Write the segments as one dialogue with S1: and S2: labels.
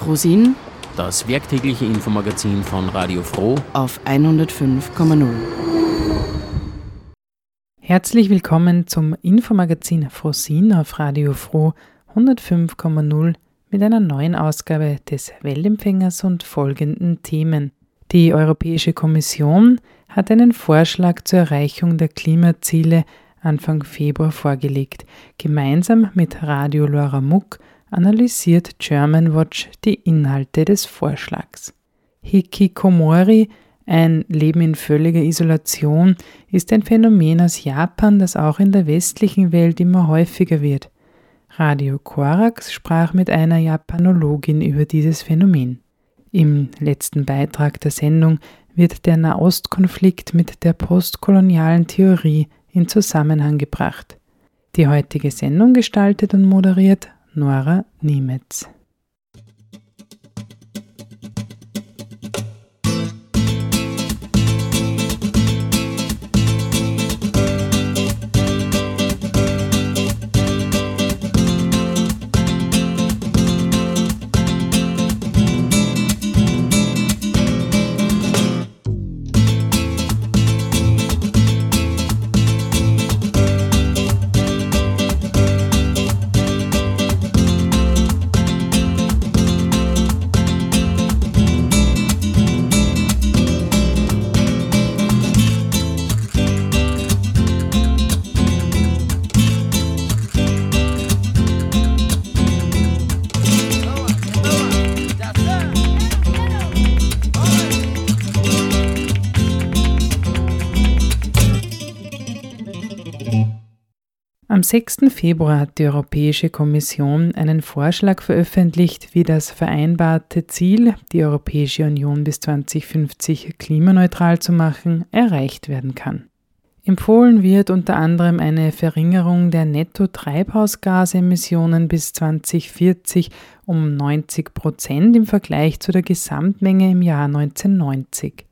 S1: Frosin,
S2: das werktägliche Infomagazin von Radio Froh
S1: auf 105,0.
S3: Herzlich willkommen zum Infomagazin Frosin auf Radio Froh 105,0 mit einer neuen Ausgabe des Weltempfängers und folgenden Themen. Die Europäische Kommission hat einen Vorschlag zur Erreichung der Klimaziele Anfang Februar vorgelegt. Gemeinsam mit Radio Laura Muck analysiert Germanwatch die Inhalte des Vorschlags. Hikikomori, ein Leben in völliger Isolation, ist ein Phänomen aus Japan, das auch in der westlichen Welt immer häufiger wird. Radio Korax sprach mit einer Japanologin über dieses Phänomen. Im letzten Beitrag der Sendung wird der Nahostkonflikt mit der postkolonialen Theorie in Zusammenhang gebracht. Die heutige Sendung gestaltet und moderiert Nora Niemetz. 6. Februar hat die Europäische Kommission einen Vorschlag veröffentlicht, wie das vereinbarte Ziel, die Europäische Union bis 2050 klimaneutral zu machen, erreicht werden kann. Empfohlen wird unter anderem eine Verringerung der Netto-Treibhausgasemissionen bis 2040 um 90 Prozent im Vergleich zu der Gesamtmenge im Jahr 1990.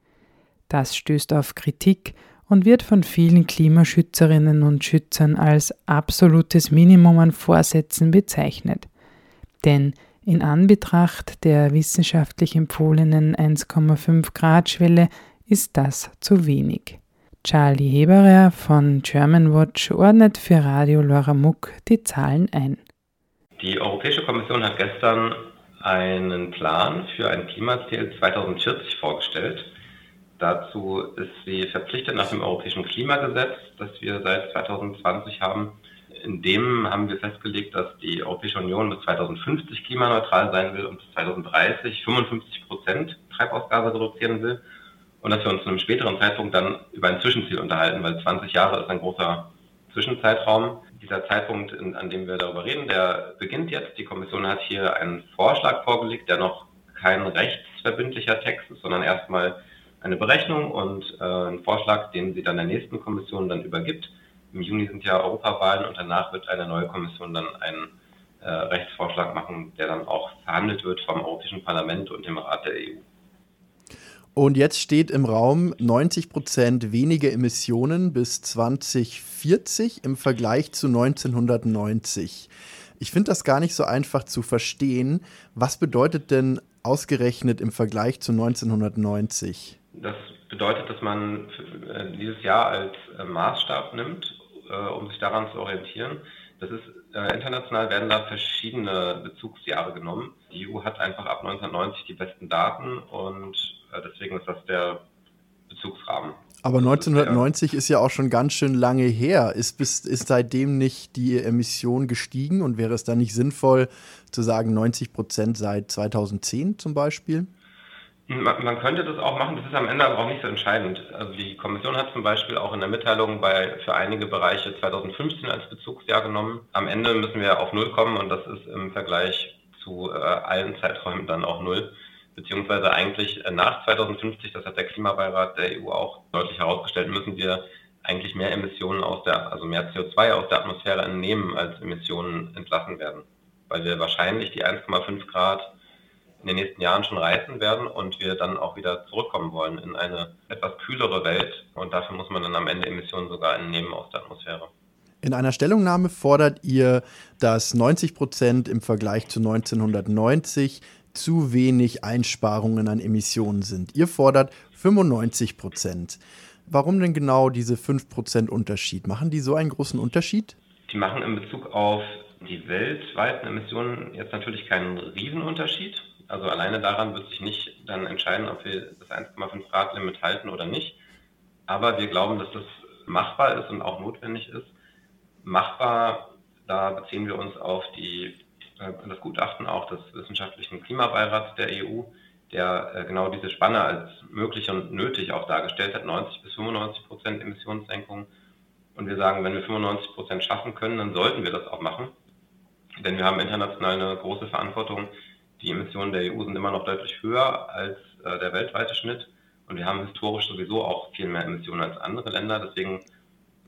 S3: Das stößt auf Kritik und wird von vielen Klimaschützerinnen und Schützern als absolutes Minimum an Vorsätzen bezeichnet. Denn in Anbetracht der wissenschaftlich empfohlenen 1,5 Grad Schwelle ist das zu wenig. Charlie Heberer von Germanwatch ordnet für Radio Laura Muck die Zahlen ein.
S4: Die Europäische Kommission hat gestern einen Plan für ein Klimaziel 2040 vorgestellt. Dazu ist sie verpflichtet nach dem Europäischen Klimagesetz, das wir seit 2020 haben. In dem haben wir festgelegt, dass die Europäische Union bis 2050 klimaneutral sein will und bis 2030 55 Prozent Treibhausgase reduzieren will. Und dass wir uns zu einem späteren Zeitpunkt dann über ein Zwischenziel unterhalten, weil 20 Jahre ist ein großer Zwischenzeitraum. Dieser Zeitpunkt, an dem wir darüber reden, der beginnt jetzt. Die Kommission hat hier einen Vorschlag vorgelegt, der noch kein rechtsverbindlicher Text ist, sondern erstmal eine Berechnung und äh, einen Vorschlag, den sie dann der nächsten Kommission dann übergibt. Im Juni sind ja Europawahlen und danach wird eine neue Kommission dann einen äh, Rechtsvorschlag machen, der dann auch verhandelt wird vom Europäischen Parlament und dem Rat der EU.
S5: Und jetzt steht im Raum 90 Prozent weniger Emissionen bis 2040 im Vergleich zu 1990. Ich finde das gar nicht so einfach zu verstehen. Was bedeutet denn ausgerechnet im Vergleich zu 1990?
S4: Das bedeutet, dass man äh, dieses Jahr als äh, Maßstab nimmt, äh, um sich daran zu orientieren. Das ist international werden da verschiedene Bezugsjahre genommen. Die EU hat einfach ab 1990 die besten Daten und deswegen ist das der Bezugsrahmen.
S5: Aber 1990 ist ja auch schon ganz schön lange her. Ist, bis, ist seitdem nicht die Emission gestiegen und wäre es dann nicht sinnvoll zu sagen 90 Prozent seit 2010 zum Beispiel?
S4: Man, könnte das auch machen, das ist am Ende aber auch nicht so entscheidend. Also die Kommission hat zum Beispiel auch in der Mitteilung bei, für einige Bereiche 2015 als Bezugsjahr genommen. Am Ende müssen wir auf Null kommen und das ist im Vergleich zu äh, allen Zeiträumen dann auch Null. Beziehungsweise eigentlich äh, nach 2050, das hat der Klimabeirat der EU auch deutlich herausgestellt, müssen wir eigentlich mehr Emissionen aus der, also mehr CO2 aus der Atmosphäre entnehmen, als Emissionen entlassen werden. Weil wir wahrscheinlich die 1,5 Grad in den nächsten Jahren schon reißen werden und wir dann auch wieder zurückkommen wollen in eine etwas kühlere Welt. Und dafür muss man dann am Ende Emissionen sogar entnehmen aus der Atmosphäre.
S5: In einer Stellungnahme fordert ihr, dass 90 Prozent im Vergleich zu 1990 zu wenig Einsparungen an Emissionen sind. Ihr fordert 95 Prozent. Warum denn genau diese 5 Prozent Unterschied? Machen die so einen großen Unterschied?
S4: Die machen in Bezug auf die weltweiten Emissionen jetzt natürlich keinen Riesenunterschied. Also alleine daran wird sich nicht dann entscheiden, ob wir das 1,5 Grad Limit halten oder nicht. Aber wir glauben, dass das machbar ist und auch notwendig ist. Machbar, da beziehen wir uns auf die, äh, das Gutachten auch des Wissenschaftlichen Klimabeirats der EU, der äh, genau diese Spanne als möglich und nötig auch dargestellt hat, 90 bis 95 Prozent Emissionssenkung. Und wir sagen, wenn wir 95 Prozent schaffen können, dann sollten wir das auch machen. Denn wir haben international eine große Verantwortung. Die Emissionen der EU sind immer noch deutlich höher als äh, der weltweite Schnitt. Und wir haben historisch sowieso auch viel mehr Emissionen als andere Länder. Deswegen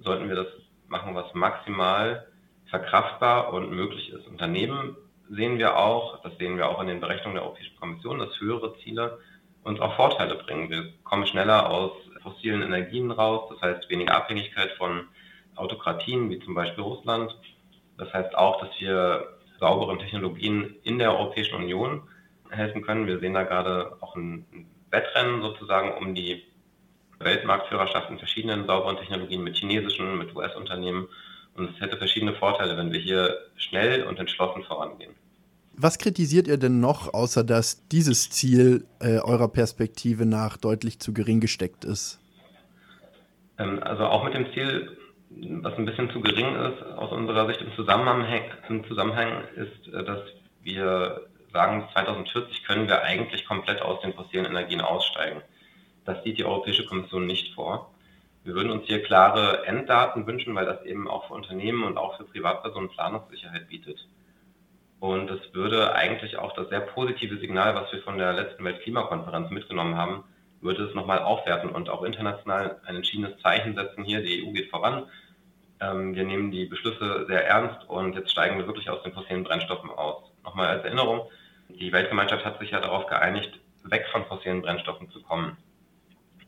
S4: sollten wir das machen, was maximal verkraftbar und möglich ist. Und daneben sehen wir auch, das sehen wir auch in den Berechnungen der Europäischen Kommission, dass höhere Ziele uns auch Vorteile bringen. Wir kommen schneller aus fossilen Energien raus, das heißt weniger Abhängigkeit von Autokratien wie zum Beispiel Russland. Das heißt auch, dass wir sauberen Technologien in der Europäischen Union helfen können. Wir sehen da gerade auch ein Wettrennen sozusagen um die Weltmarktführerschaft in verschiedenen sauberen Technologien mit chinesischen, mit US-Unternehmen. Und es hätte verschiedene Vorteile, wenn wir hier schnell und entschlossen vorangehen.
S5: Was kritisiert ihr denn noch, außer dass dieses Ziel äh, eurer Perspektive nach deutlich zu gering gesteckt ist?
S4: Ähm, also auch mit dem Ziel, was ein bisschen zu gering ist aus unserer Sicht im Zusammenhang, im Zusammenhang ist, äh, dass wir sagen, 2040 können wir eigentlich komplett aus den fossilen Energien aussteigen. Das sieht die Europäische Kommission nicht vor. Wir würden uns hier klare Enddaten wünschen, weil das eben auch für Unternehmen und auch für Privatpersonen Planungssicherheit bietet. Und es würde eigentlich auch das sehr positive Signal, was wir von der letzten Weltklimakonferenz mitgenommen haben, würde es nochmal aufwerten und auch international ein entschiedenes Zeichen setzen hier. Die EU geht voran. Ähm, wir nehmen die Beschlüsse sehr ernst und jetzt steigen wir wirklich aus den fossilen Brennstoffen aus. Nochmal als Erinnerung, die Weltgemeinschaft hat sich ja darauf geeinigt, weg von fossilen Brennstoffen zu kommen.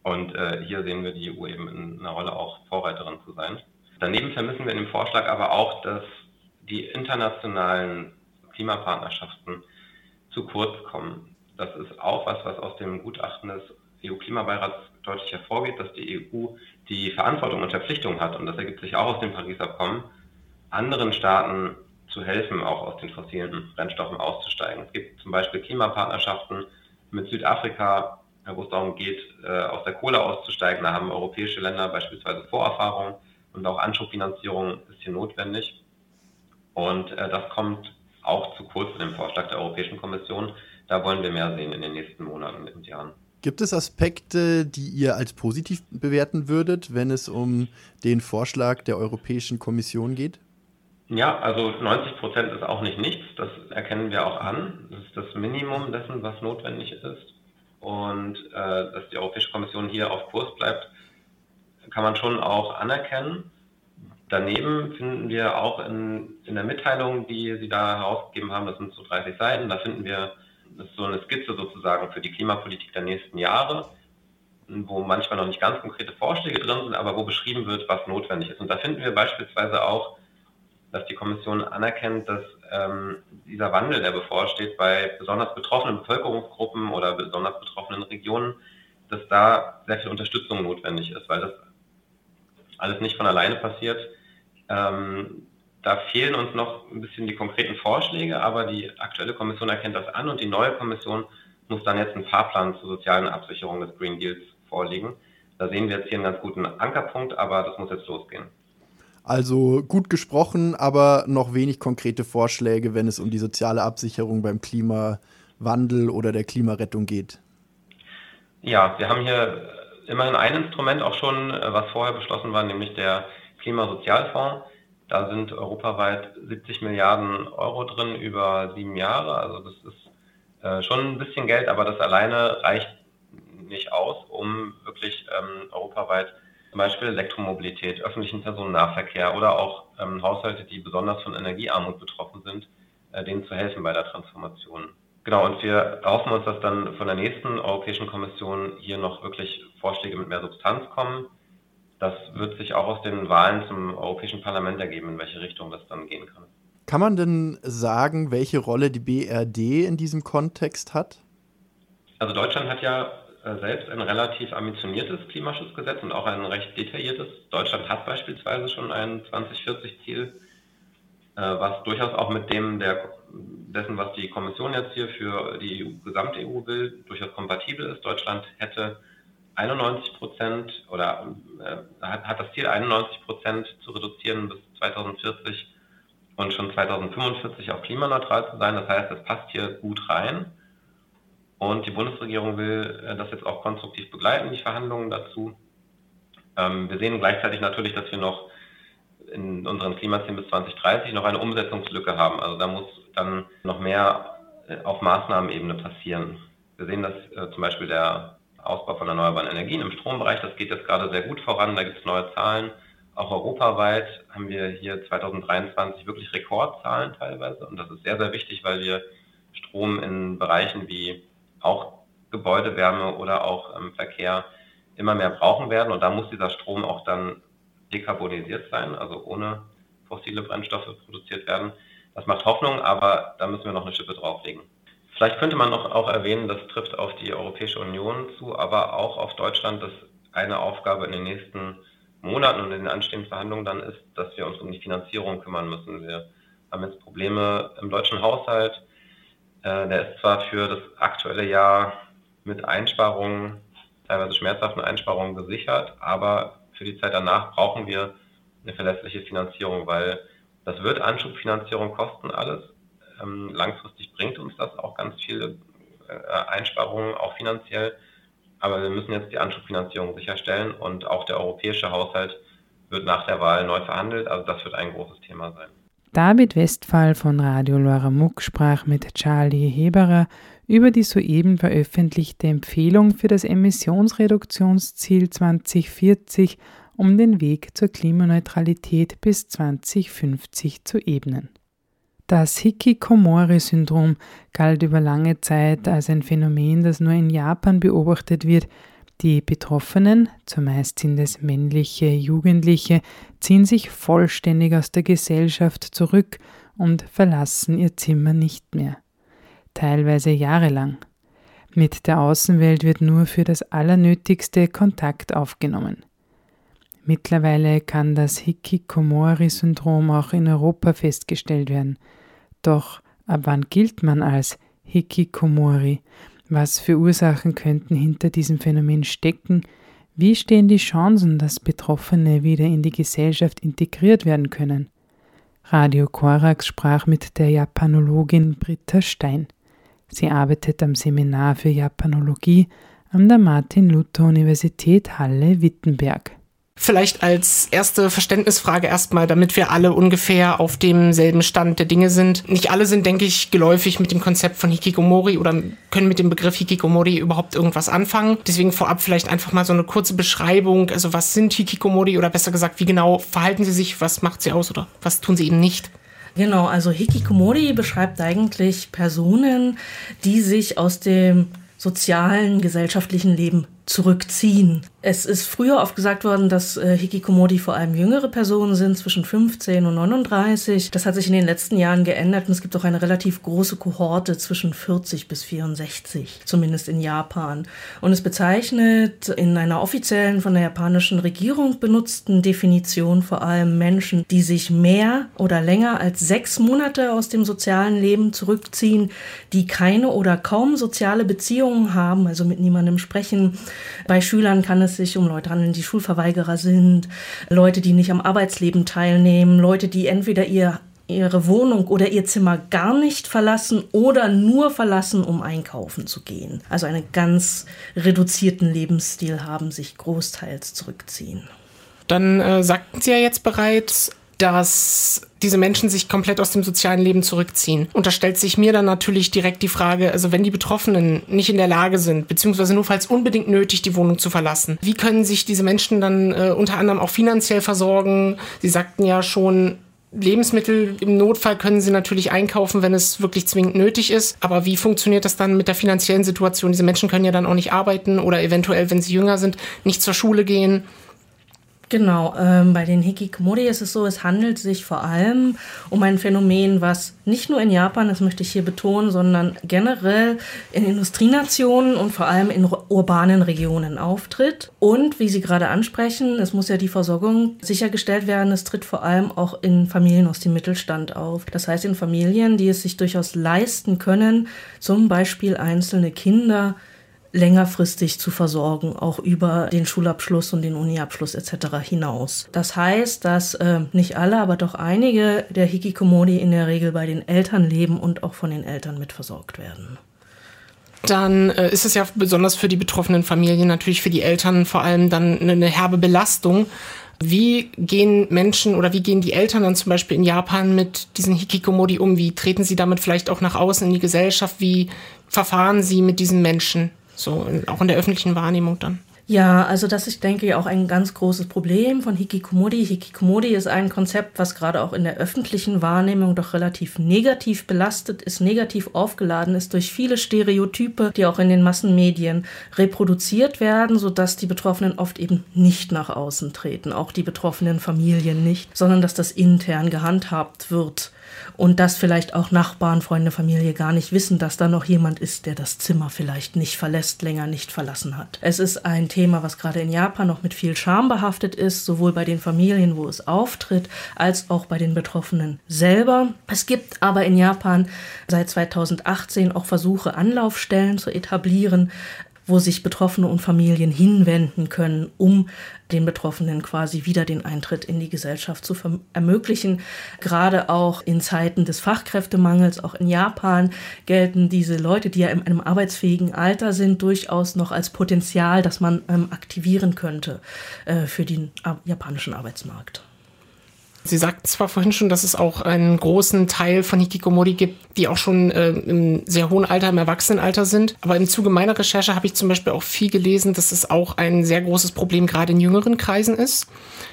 S4: Und äh, hier sehen wir die EU eben in einer Rolle auch Vorreiterin zu sein. Daneben vermissen wir in dem Vorschlag aber auch, dass die internationalen Klimapartnerschaften zu kurz kommen. Das ist auch was, was aus dem Gutachten des EU-Klimabeirats deutlich hervorgeht, dass die EU die Verantwortung und Verpflichtung hat, und das ergibt sich auch aus dem Pariser Abkommen, anderen Staaten zu helfen, auch aus den fossilen Brennstoffen auszusteigen. Es gibt zum Beispiel Klimapartnerschaften mit Südafrika, wo es darum geht, äh, aus der Kohle auszusteigen. Da haben europäische Länder beispielsweise Vorerfahrung und auch Anschubfinanzierung ist hier notwendig. Und äh, das kommt auch zu kurz in dem Vorschlag der Europäischen Kommission. Da wollen wir mehr sehen in den nächsten Monaten und Jahren.
S5: Gibt es Aspekte, die ihr als positiv bewerten würdet, wenn es um den Vorschlag der Europäischen Kommission geht?
S4: Ja, also 90 Prozent ist auch nicht nichts. Das erkennen wir auch an. Das ist das Minimum dessen, was notwendig ist. Und äh, dass die Europäische Kommission hier auf Kurs bleibt, kann man schon auch anerkennen. Daneben finden wir auch in, in der Mitteilung, die Sie da herausgegeben haben, das sind so 30 Seiten, da finden wir das ist so eine Skizze sozusagen für die Klimapolitik der nächsten Jahre, wo manchmal noch nicht ganz konkrete Vorschläge drin sind, aber wo beschrieben wird, was notwendig ist. Und da finden wir beispielsweise auch dass die Kommission anerkennt, dass ähm, dieser Wandel, der bevorsteht, bei besonders betroffenen Bevölkerungsgruppen oder besonders betroffenen Regionen, dass da sehr viel Unterstützung notwendig ist, weil das alles nicht von alleine passiert. Ähm, da fehlen uns noch ein bisschen die konkreten Vorschläge, aber die aktuelle Kommission erkennt das an und die neue Kommission muss dann jetzt einen Fahrplan zur sozialen Absicherung des Green Deals vorlegen. Da sehen wir jetzt hier einen ganz guten Ankerpunkt, aber das muss jetzt losgehen.
S5: Also gut gesprochen, aber noch wenig konkrete Vorschläge, wenn es um die soziale Absicherung beim Klimawandel oder der Klimarettung geht.
S4: Ja, wir haben hier immerhin ein Instrument auch schon, äh, was vorher beschlossen war, nämlich der Klimasozialfonds. Da sind europaweit 70 Milliarden Euro drin über sieben Jahre. Also das ist äh, schon ein bisschen Geld, aber das alleine reicht nicht aus, um wirklich ähm, europaweit zum Beispiel Elektromobilität, öffentlichen Personennahverkehr oder auch ähm, Haushalte, die besonders von Energiearmut betroffen sind, äh, denen zu helfen bei der Transformation. Genau, und wir erhoffen uns, dass dann von der nächsten Europäischen Kommission hier noch wirklich Vorschläge mit mehr Substanz kommen. Das wird sich auch aus den Wahlen zum Europäischen Parlament ergeben, in welche Richtung das dann gehen kann.
S5: Kann man denn sagen, welche Rolle die BRD in diesem Kontext hat?
S4: Also Deutschland hat ja äh, selbst ein relativ ambitioniertes Klimaschutzgesetz und auch ein recht detailliertes. Deutschland hat beispielsweise schon ein 2040-Ziel, äh, was durchaus auch mit dem der, dessen, was die Kommission jetzt hier für die gesamte EU will, durchaus kompatibel ist. Deutschland hätte 91 Prozent oder äh, hat, hat das Ziel, 91 Prozent zu reduzieren bis 2040 und schon 2045 auf klimaneutral zu sein. Das heißt, es passt hier gut rein. Und die Bundesregierung will äh, das jetzt auch konstruktiv begleiten, die Verhandlungen dazu. Ähm, wir sehen gleichzeitig natürlich, dass wir noch in unseren Klimazielen bis 2030 noch eine Umsetzungslücke haben. Also da muss dann noch mehr äh, auf Maßnahmenebene passieren. Wir sehen, dass äh, zum Beispiel der Ausbau von erneuerbaren Energien im Strombereich, das geht jetzt gerade sehr gut voran, da gibt es neue Zahlen. Auch europaweit haben wir hier 2023 wirklich Rekordzahlen teilweise und das ist sehr, sehr wichtig, weil wir Strom in Bereichen wie auch Gebäudewärme oder auch ähm, Verkehr immer mehr brauchen werden. Und da muss dieser Strom auch dann dekarbonisiert sein, also ohne fossile Brennstoffe produziert werden. Das macht Hoffnung, aber da müssen wir noch eine Schippe drauflegen. Vielleicht könnte man noch auch erwähnen, das trifft auf die Europäische Union zu, aber auch auf Deutschland, dass eine Aufgabe in den nächsten Monaten und in den anstehenden Verhandlungen dann ist, dass wir uns um die Finanzierung kümmern müssen. Wir haben jetzt Probleme im deutschen Haushalt äh, der ist zwar für das aktuelle Jahr mit Einsparungen, teilweise schmerzhaften Einsparungen gesichert, aber für die Zeit danach brauchen wir eine verlässliche Finanzierung, weil das wird Anschubfinanzierung kosten alles. Ähm, langfristig bringt uns das auch ganz viele äh, Einsparungen, auch finanziell. Aber wir müssen jetzt die Anschubfinanzierung sicherstellen und auch der europäische Haushalt wird nach der Wahl neu verhandelt. Also das wird ein großes Thema sein.
S3: David Westphal von Radio Loramuck sprach mit Charlie Heberer über die soeben veröffentlichte Empfehlung für das Emissionsreduktionsziel 2040, um den Weg zur Klimaneutralität bis 2050 zu ebnen. Das Hikikomori-Syndrom galt über lange Zeit als ein Phänomen, das nur in Japan beobachtet wird, die Betroffenen, zumeist sind es männliche Jugendliche, ziehen sich vollständig aus der Gesellschaft zurück und verlassen ihr Zimmer nicht mehr. Teilweise jahrelang. Mit der Außenwelt wird nur für das Allernötigste Kontakt aufgenommen. Mittlerweile kann das Hikikomori-Syndrom auch in Europa festgestellt werden. Doch ab wann gilt man als Hikikomori? Was für Ursachen könnten hinter diesem Phänomen stecken? Wie stehen die Chancen, dass Betroffene wieder in die Gesellschaft integriert werden können? Radio Korax sprach mit der Japanologin Britta Stein. Sie arbeitet am Seminar für Japanologie an der Martin-Luther-Universität Halle-Wittenberg.
S6: Vielleicht als erste Verständnisfrage erstmal, damit wir alle ungefähr auf demselben Stand der Dinge sind. Nicht alle sind, denke ich, geläufig mit dem Konzept von Hikikomori oder können mit dem Begriff Hikikomori überhaupt irgendwas anfangen. Deswegen vorab vielleicht einfach mal so eine kurze Beschreibung. Also was sind Hikikomori oder besser gesagt, wie genau verhalten sie sich, was macht sie aus oder was tun sie eben nicht?
S7: Genau, also Hikikomori beschreibt eigentlich Personen, die sich aus dem sozialen, gesellschaftlichen Leben zurückziehen. Es ist früher oft gesagt worden, dass äh, Hikikomori vor allem jüngere Personen sind, zwischen 15 und 39. Das hat sich in den letzten Jahren geändert und es gibt auch eine relativ große Kohorte zwischen 40 bis 64, zumindest in Japan. Und es bezeichnet in einer offiziellen von der japanischen Regierung benutzten Definition vor allem Menschen, die sich mehr oder länger als sechs Monate aus dem sozialen Leben zurückziehen, die keine oder kaum soziale Beziehungen haben, also mit niemandem sprechen, bei Schülern kann es sich um Leute handeln, die Schulverweigerer sind, Leute, die nicht am Arbeitsleben teilnehmen, Leute, die entweder ihr ihre Wohnung oder ihr Zimmer gar nicht verlassen oder nur verlassen, um einkaufen zu gehen. Also einen ganz reduzierten Lebensstil haben, sich großteils zurückziehen.
S6: Dann äh, sagten Sie ja jetzt bereits, dass diese Menschen sich komplett aus dem sozialen Leben zurückziehen. Und da stellt sich mir dann natürlich direkt die Frage, also wenn die Betroffenen nicht in der Lage sind, beziehungsweise nur falls unbedingt nötig, die Wohnung zu verlassen, wie können sich diese Menschen dann äh, unter anderem auch finanziell versorgen? Sie sagten ja schon, Lebensmittel im Notfall können sie natürlich einkaufen, wenn es wirklich zwingend nötig ist. Aber wie funktioniert das dann mit der finanziellen Situation? Diese Menschen können ja dann auch nicht arbeiten oder eventuell, wenn sie jünger sind, nicht zur Schule gehen.
S7: Genau, ähm, bei den Hikikomori ist es so, es handelt sich vor allem um ein Phänomen, was nicht nur in Japan, das möchte ich hier betonen, sondern generell in Industrienationen und vor allem in urbanen Regionen auftritt. Und wie Sie gerade ansprechen, es muss ja die Versorgung sichergestellt werden. Es tritt vor allem auch in Familien aus dem Mittelstand auf. Das heißt in Familien, die es sich durchaus leisten können, zum Beispiel einzelne Kinder längerfristig zu versorgen, auch über den Schulabschluss und den Uniabschluss etc. hinaus. Das heißt, dass äh, nicht alle, aber doch einige der Hikikomori in der Regel bei den Eltern leben und auch von den Eltern mitversorgt werden
S6: dann äh, ist es ja besonders für die betroffenen Familien, natürlich für die Eltern vor allem dann eine, eine herbe Belastung. Wie gehen Menschen oder wie gehen die Eltern dann zum Beispiel in Japan mit diesen Hikikomori um? Wie treten sie damit vielleicht auch nach außen in die Gesellschaft? Wie verfahren sie mit diesen Menschen? So auch in der öffentlichen Wahrnehmung dann.
S7: Ja, also das ist, denke ich, auch ein ganz großes Problem von Hikikomori. Hikikomori ist ein Konzept, was gerade auch in der öffentlichen Wahrnehmung doch relativ negativ belastet ist, negativ aufgeladen ist durch viele Stereotype, die auch in den Massenmedien reproduziert werden, sodass die Betroffenen oft eben nicht nach außen treten, auch die betroffenen Familien nicht, sondern dass das intern gehandhabt wird und dass vielleicht auch Nachbarn, Freunde, Familie gar nicht wissen, dass da noch jemand ist, der das Zimmer vielleicht nicht verlässt, länger nicht verlassen hat. Es ist ein Thema, was gerade in Japan noch mit viel Scham behaftet ist, sowohl bei den Familien, wo es auftritt, als auch bei den Betroffenen selber. Es gibt aber in Japan seit 2018 auch Versuche, Anlaufstellen zu etablieren, wo sich Betroffene und Familien hinwenden können, um den Betroffenen quasi wieder den Eintritt in die Gesellschaft zu ermöglichen. Gerade auch in Zeiten des Fachkräftemangels, auch in Japan, gelten diese Leute, die ja in einem arbeitsfähigen Alter sind, durchaus noch als Potenzial, das man ähm, aktivieren könnte äh, für den äh, japanischen Arbeitsmarkt.
S6: Sie sagten zwar vorhin schon, dass es auch einen großen Teil von Hikikomori gibt, die auch schon äh, im sehr hohen Alter, im Erwachsenenalter sind. Aber im Zuge meiner Recherche habe ich zum Beispiel auch viel gelesen, dass es auch ein sehr großes Problem gerade in jüngeren Kreisen ist.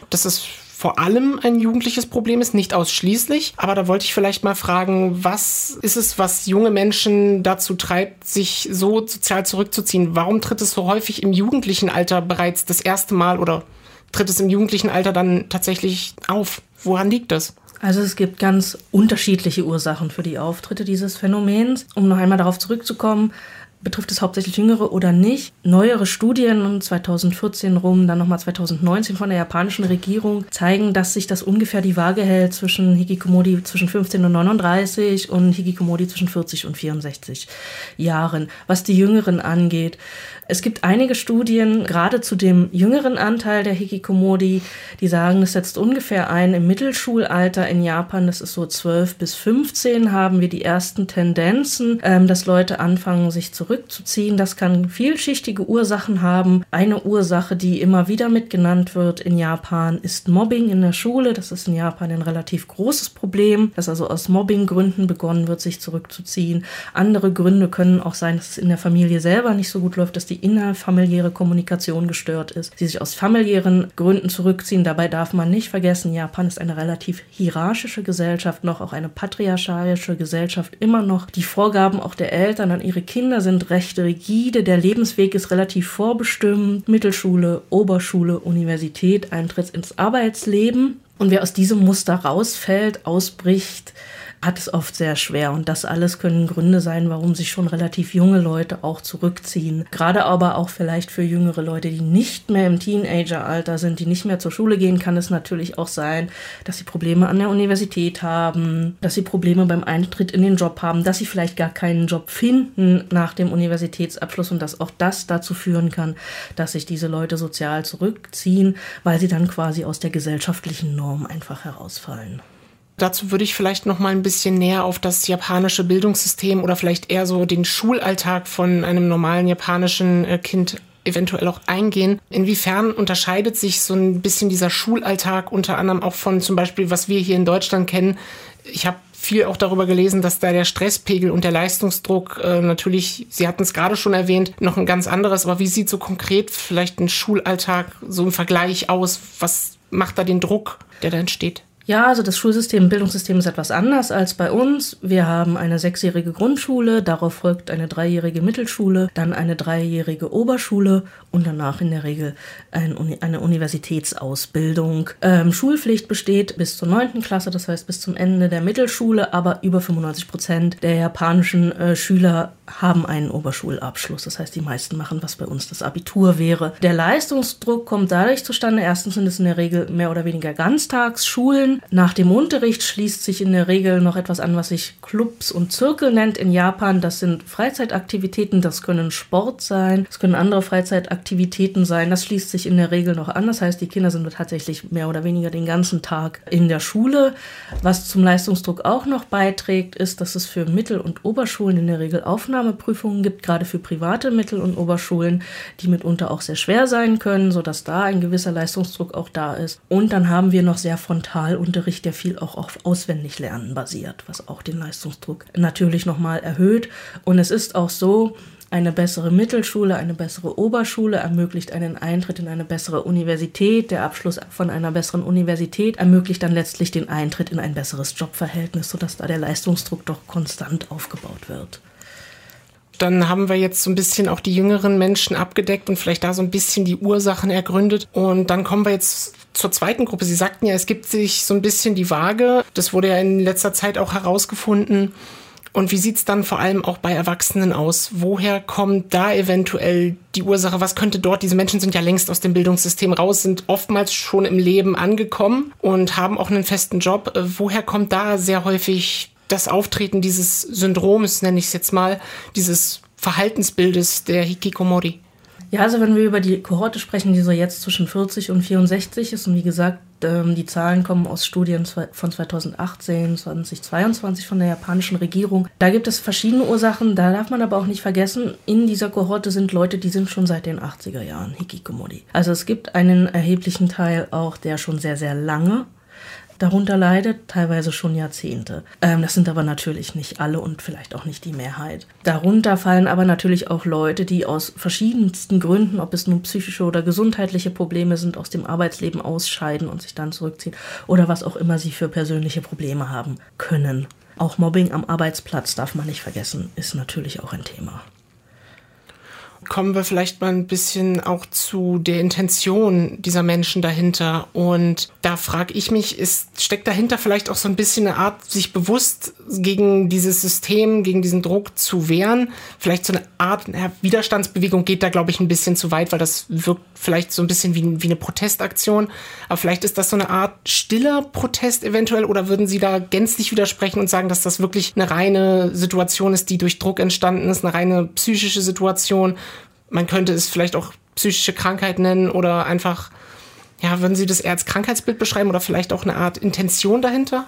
S6: Dass es vor allem ein jugendliches Problem ist, nicht ausschließlich. Aber da wollte ich vielleicht mal fragen, was ist es, was junge Menschen dazu treibt, sich so sozial zurückzuziehen? Warum tritt es so häufig im jugendlichen Alter bereits das erste Mal oder tritt es im jugendlichen Alter dann tatsächlich auf? Woran liegt das?
S7: Also es gibt ganz unterschiedliche Ursachen für die Auftritte dieses Phänomens. Um noch einmal darauf zurückzukommen, betrifft es hauptsächlich Jüngere oder nicht. Neuere Studien 2014 rum, dann nochmal 2019 von der japanischen Regierung zeigen, dass sich das ungefähr die Waage hält zwischen Hikikomori zwischen 15 und 39 und Hikikomori zwischen 40 und 64 Jahren. Was die Jüngeren angeht, es gibt einige Studien, gerade zu dem jüngeren Anteil der Hikikomori, die sagen, es setzt ungefähr ein im Mittelschulalter in Japan, das ist so 12 bis 15, haben wir die ersten Tendenzen, ähm, dass Leute anfangen, sich zurückzuziehen. Das kann vielschichtige Ursachen haben. Eine Ursache, die immer wieder mitgenannt wird in Japan, ist Mobbing in der Schule. Das ist in Japan ein relativ großes Problem, dass also aus Mobbinggründen begonnen wird, sich zurückzuziehen. Andere Gründe können auch sein, dass es in der Familie selber nicht so gut läuft, dass die innerfamiliäre Kommunikation gestört ist, die sich aus familiären Gründen zurückziehen. Dabei darf man nicht vergessen, Japan ist eine relativ hierarchische Gesellschaft, noch auch eine patriarchalische Gesellschaft, immer noch. Die Vorgaben auch der Eltern an ihre Kinder sind recht rigide, der Lebensweg ist relativ vorbestimmt, Mittelschule, Oberschule, Universität, Eintritt ins Arbeitsleben. Und wer aus diesem Muster rausfällt, ausbricht, hat es oft sehr schwer. Und das alles können Gründe sein, warum sich schon relativ junge Leute auch zurückziehen. Gerade aber auch vielleicht für jüngere Leute, die nicht mehr im Teenageralter sind, die nicht mehr zur Schule gehen, kann es natürlich auch sein, dass sie Probleme an der Universität haben, dass sie Probleme beim Eintritt in den Job haben, dass sie vielleicht gar keinen Job finden nach dem Universitätsabschluss und dass auch das dazu führen kann, dass sich diese Leute sozial zurückziehen, weil sie dann quasi aus der gesellschaftlichen Norm einfach herausfallen.
S6: Dazu würde ich vielleicht noch mal ein bisschen näher auf das japanische Bildungssystem oder vielleicht eher so den Schulalltag von einem normalen japanischen äh, Kind eventuell auch eingehen. Inwiefern unterscheidet sich so ein bisschen dieser Schulalltag unter anderem auch von zum Beispiel, was wir hier in Deutschland kennen? Ich habe viel auch darüber gelesen, dass da der Stresspegel und der Leistungsdruck äh, natürlich, Sie hatten es gerade schon erwähnt, noch ein ganz anderes. Aber wie sieht so konkret vielleicht ein Schulalltag so im Vergleich aus? Was macht da den Druck, der da entsteht?
S7: Ja, also das Schulsystem, Bildungssystem ist etwas anders als bei uns. Wir haben eine sechsjährige Grundschule, darauf folgt eine dreijährige Mittelschule, dann eine dreijährige Oberschule und danach in der Regel ein eine Universitätsausbildung. Ähm, Schulpflicht besteht bis zur neunten Klasse, das heißt bis zum Ende der Mittelschule, aber über 95 Prozent der japanischen äh, Schüler haben einen Oberschulabschluss. Das heißt, die meisten machen, was bei uns das Abitur wäre. Der Leistungsdruck kommt dadurch zustande. Erstens sind es in der Regel mehr oder weniger Ganztagsschulen. Nach dem Unterricht schließt sich in der Regel noch etwas an, was sich Clubs und Zirkel nennt in Japan. Das sind Freizeitaktivitäten. Das können Sport sein. Das können andere Freizeitaktivitäten sein. Das schließt sich in der Regel noch an. Das heißt, die Kinder sind tatsächlich mehr oder weniger den ganzen Tag in der Schule. Was zum Leistungsdruck auch noch beiträgt, ist, dass es für Mittel- und Oberschulen in der Regel Aufnahmeprüfungen gibt, gerade für private Mittel- und Oberschulen, die mitunter auch sehr schwer sein können, sodass da ein gewisser Leistungsdruck auch da ist. Und dann haben wir noch sehr Frontalunterricht, der viel auch auf Auswendiglernen basiert, was auch den Leistungsdruck natürlich nochmal erhöht. Und es ist auch so, eine bessere Mittelschule, eine bessere Oberschule ermöglicht einen Eintritt in eine bessere Universität. Der Abschluss von einer besseren Universität ermöglicht dann letztlich den Eintritt in ein besseres Jobverhältnis, sodass da der Leistungsdruck doch konstant aufgebaut wird
S6: dann haben wir jetzt so ein bisschen auch die jüngeren Menschen abgedeckt und vielleicht da so ein bisschen die Ursachen ergründet. Und dann kommen wir jetzt zur zweiten Gruppe. Sie sagten ja, es gibt sich so ein bisschen die Waage. Das wurde ja in letzter Zeit auch herausgefunden. Und wie sieht's dann vor allem auch bei Erwachsenen aus? Woher kommt da eventuell die Ursache? Was könnte dort? Diese Menschen sind ja längst aus dem Bildungssystem raus, sind oftmals schon im Leben angekommen und haben auch einen festen Job. Woher kommt da sehr häufig das Auftreten dieses Syndroms, nenne ich es jetzt mal, dieses Verhaltensbildes der Hikikomori?
S7: Ja, also wenn wir über die Kohorte sprechen, die so jetzt zwischen 40 und 64 ist, und wie gesagt, ähm, die Zahlen kommen aus Studien von 2018, 2022 von der japanischen Regierung. Da gibt es verschiedene Ursachen, da darf man aber auch nicht vergessen, in dieser Kohorte sind Leute, die sind schon seit den 80er Jahren Hikikomori. Also es gibt einen erheblichen Teil auch, der schon sehr, sehr lange darunter leidet, teilweise schon Jahrzehnte. Ähm, das sind aber natürlich nicht alle und vielleicht auch nicht die Mehrheit. Darunter fallen aber natürlich auch Leute, die aus verschiedensten Gründen, ob es nun psychische oder gesundheitliche Probleme sind, aus dem Arbeitsleben ausscheiden und sich dann zurückziehen oder was auch immer sie für persönliche Probleme haben können. Auch Mobbing am Arbeitsplatz darf man nicht vergessen, ist natürlich auch ein Thema
S6: kommen wir vielleicht mal ein bisschen auch zu der Intention dieser Menschen dahinter. Und da frage ich mich, ist, steckt dahinter vielleicht auch so ein bisschen eine Art, sich bewusst gegen dieses System, gegen diesen Druck zu wehren? Vielleicht so eine Art ja, Widerstandsbewegung geht da, glaube ich, ein bisschen zu weit, weil das wirkt vielleicht so ein bisschen wie, wie eine Protestaktion. Aber vielleicht ist das so eine Art stiller Protest eventuell oder würden Sie da gänzlich widersprechen und sagen, dass das wirklich eine reine Situation ist, die durch Druck entstanden ist, eine reine psychische Situation? Man könnte es vielleicht auch psychische Krankheit nennen oder einfach, ja, würden Sie das eher als Krankheitsbild beschreiben oder vielleicht auch eine Art Intention dahinter?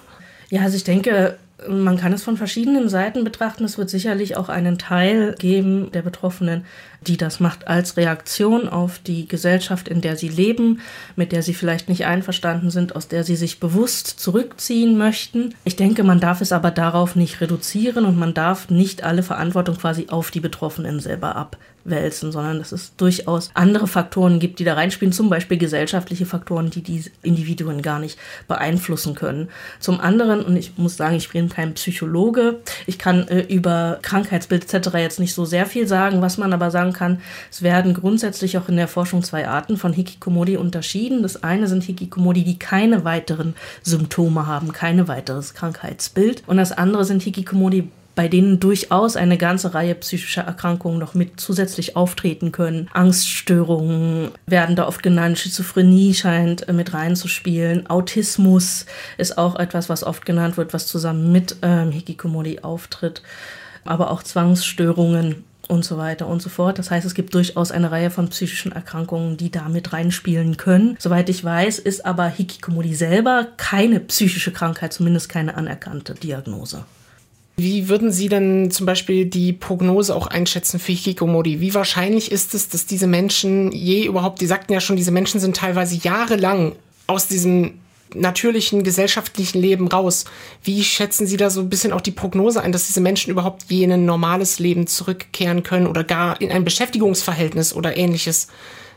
S7: Ja, also ich denke, man kann es von verschiedenen Seiten betrachten. Es wird sicherlich auch einen Teil geben der Betroffenen, die das macht als Reaktion auf die Gesellschaft, in der sie leben, mit der sie vielleicht nicht einverstanden sind, aus der sie sich bewusst zurückziehen möchten. Ich denke, man darf es aber darauf nicht reduzieren und man darf nicht alle Verantwortung quasi auf die Betroffenen selber abwälzen, sondern dass es durchaus andere Faktoren gibt, die da reinspielen, zum Beispiel gesellschaftliche Faktoren, die die Individuen gar nicht beeinflussen können. Zum anderen, und ich muss sagen, ich bin kein Psychologe, ich kann äh, über Krankheitsbild etc. jetzt nicht so sehr viel sagen, was man aber sagen kann, es werden grundsätzlich auch in der Forschung zwei Arten von Hikikomori unterschieden. Das eine sind Hikikomori, die keine weiteren Symptome haben, kein weiteres Krankheitsbild. Und das andere sind Hikikomori, bei denen durchaus eine ganze Reihe psychischer Erkrankungen noch mit zusätzlich auftreten können. Angststörungen werden da oft genannt, Schizophrenie scheint äh, mit reinzuspielen, Autismus ist auch etwas, was oft genannt wird, was zusammen mit ähm, Hikikomori auftritt, aber auch Zwangsstörungen und so weiter und so fort. Das heißt, es gibt durchaus eine Reihe von psychischen Erkrankungen, die da mit reinspielen können. Soweit ich weiß, ist aber Hikikomori selber keine psychische Krankheit, zumindest keine anerkannte Diagnose.
S6: Wie würden Sie denn zum Beispiel die Prognose auch einschätzen für Hikikomori? Wie wahrscheinlich ist es, dass diese Menschen je überhaupt, die sagten ja schon, diese Menschen sind teilweise jahrelang aus diesem natürlichen gesellschaftlichen Leben raus. Wie schätzen Sie da so ein bisschen auch die Prognose ein, dass diese Menschen überhaupt je in ein normales Leben zurückkehren können oder gar in ein Beschäftigungsverhältnis oder ähnliches?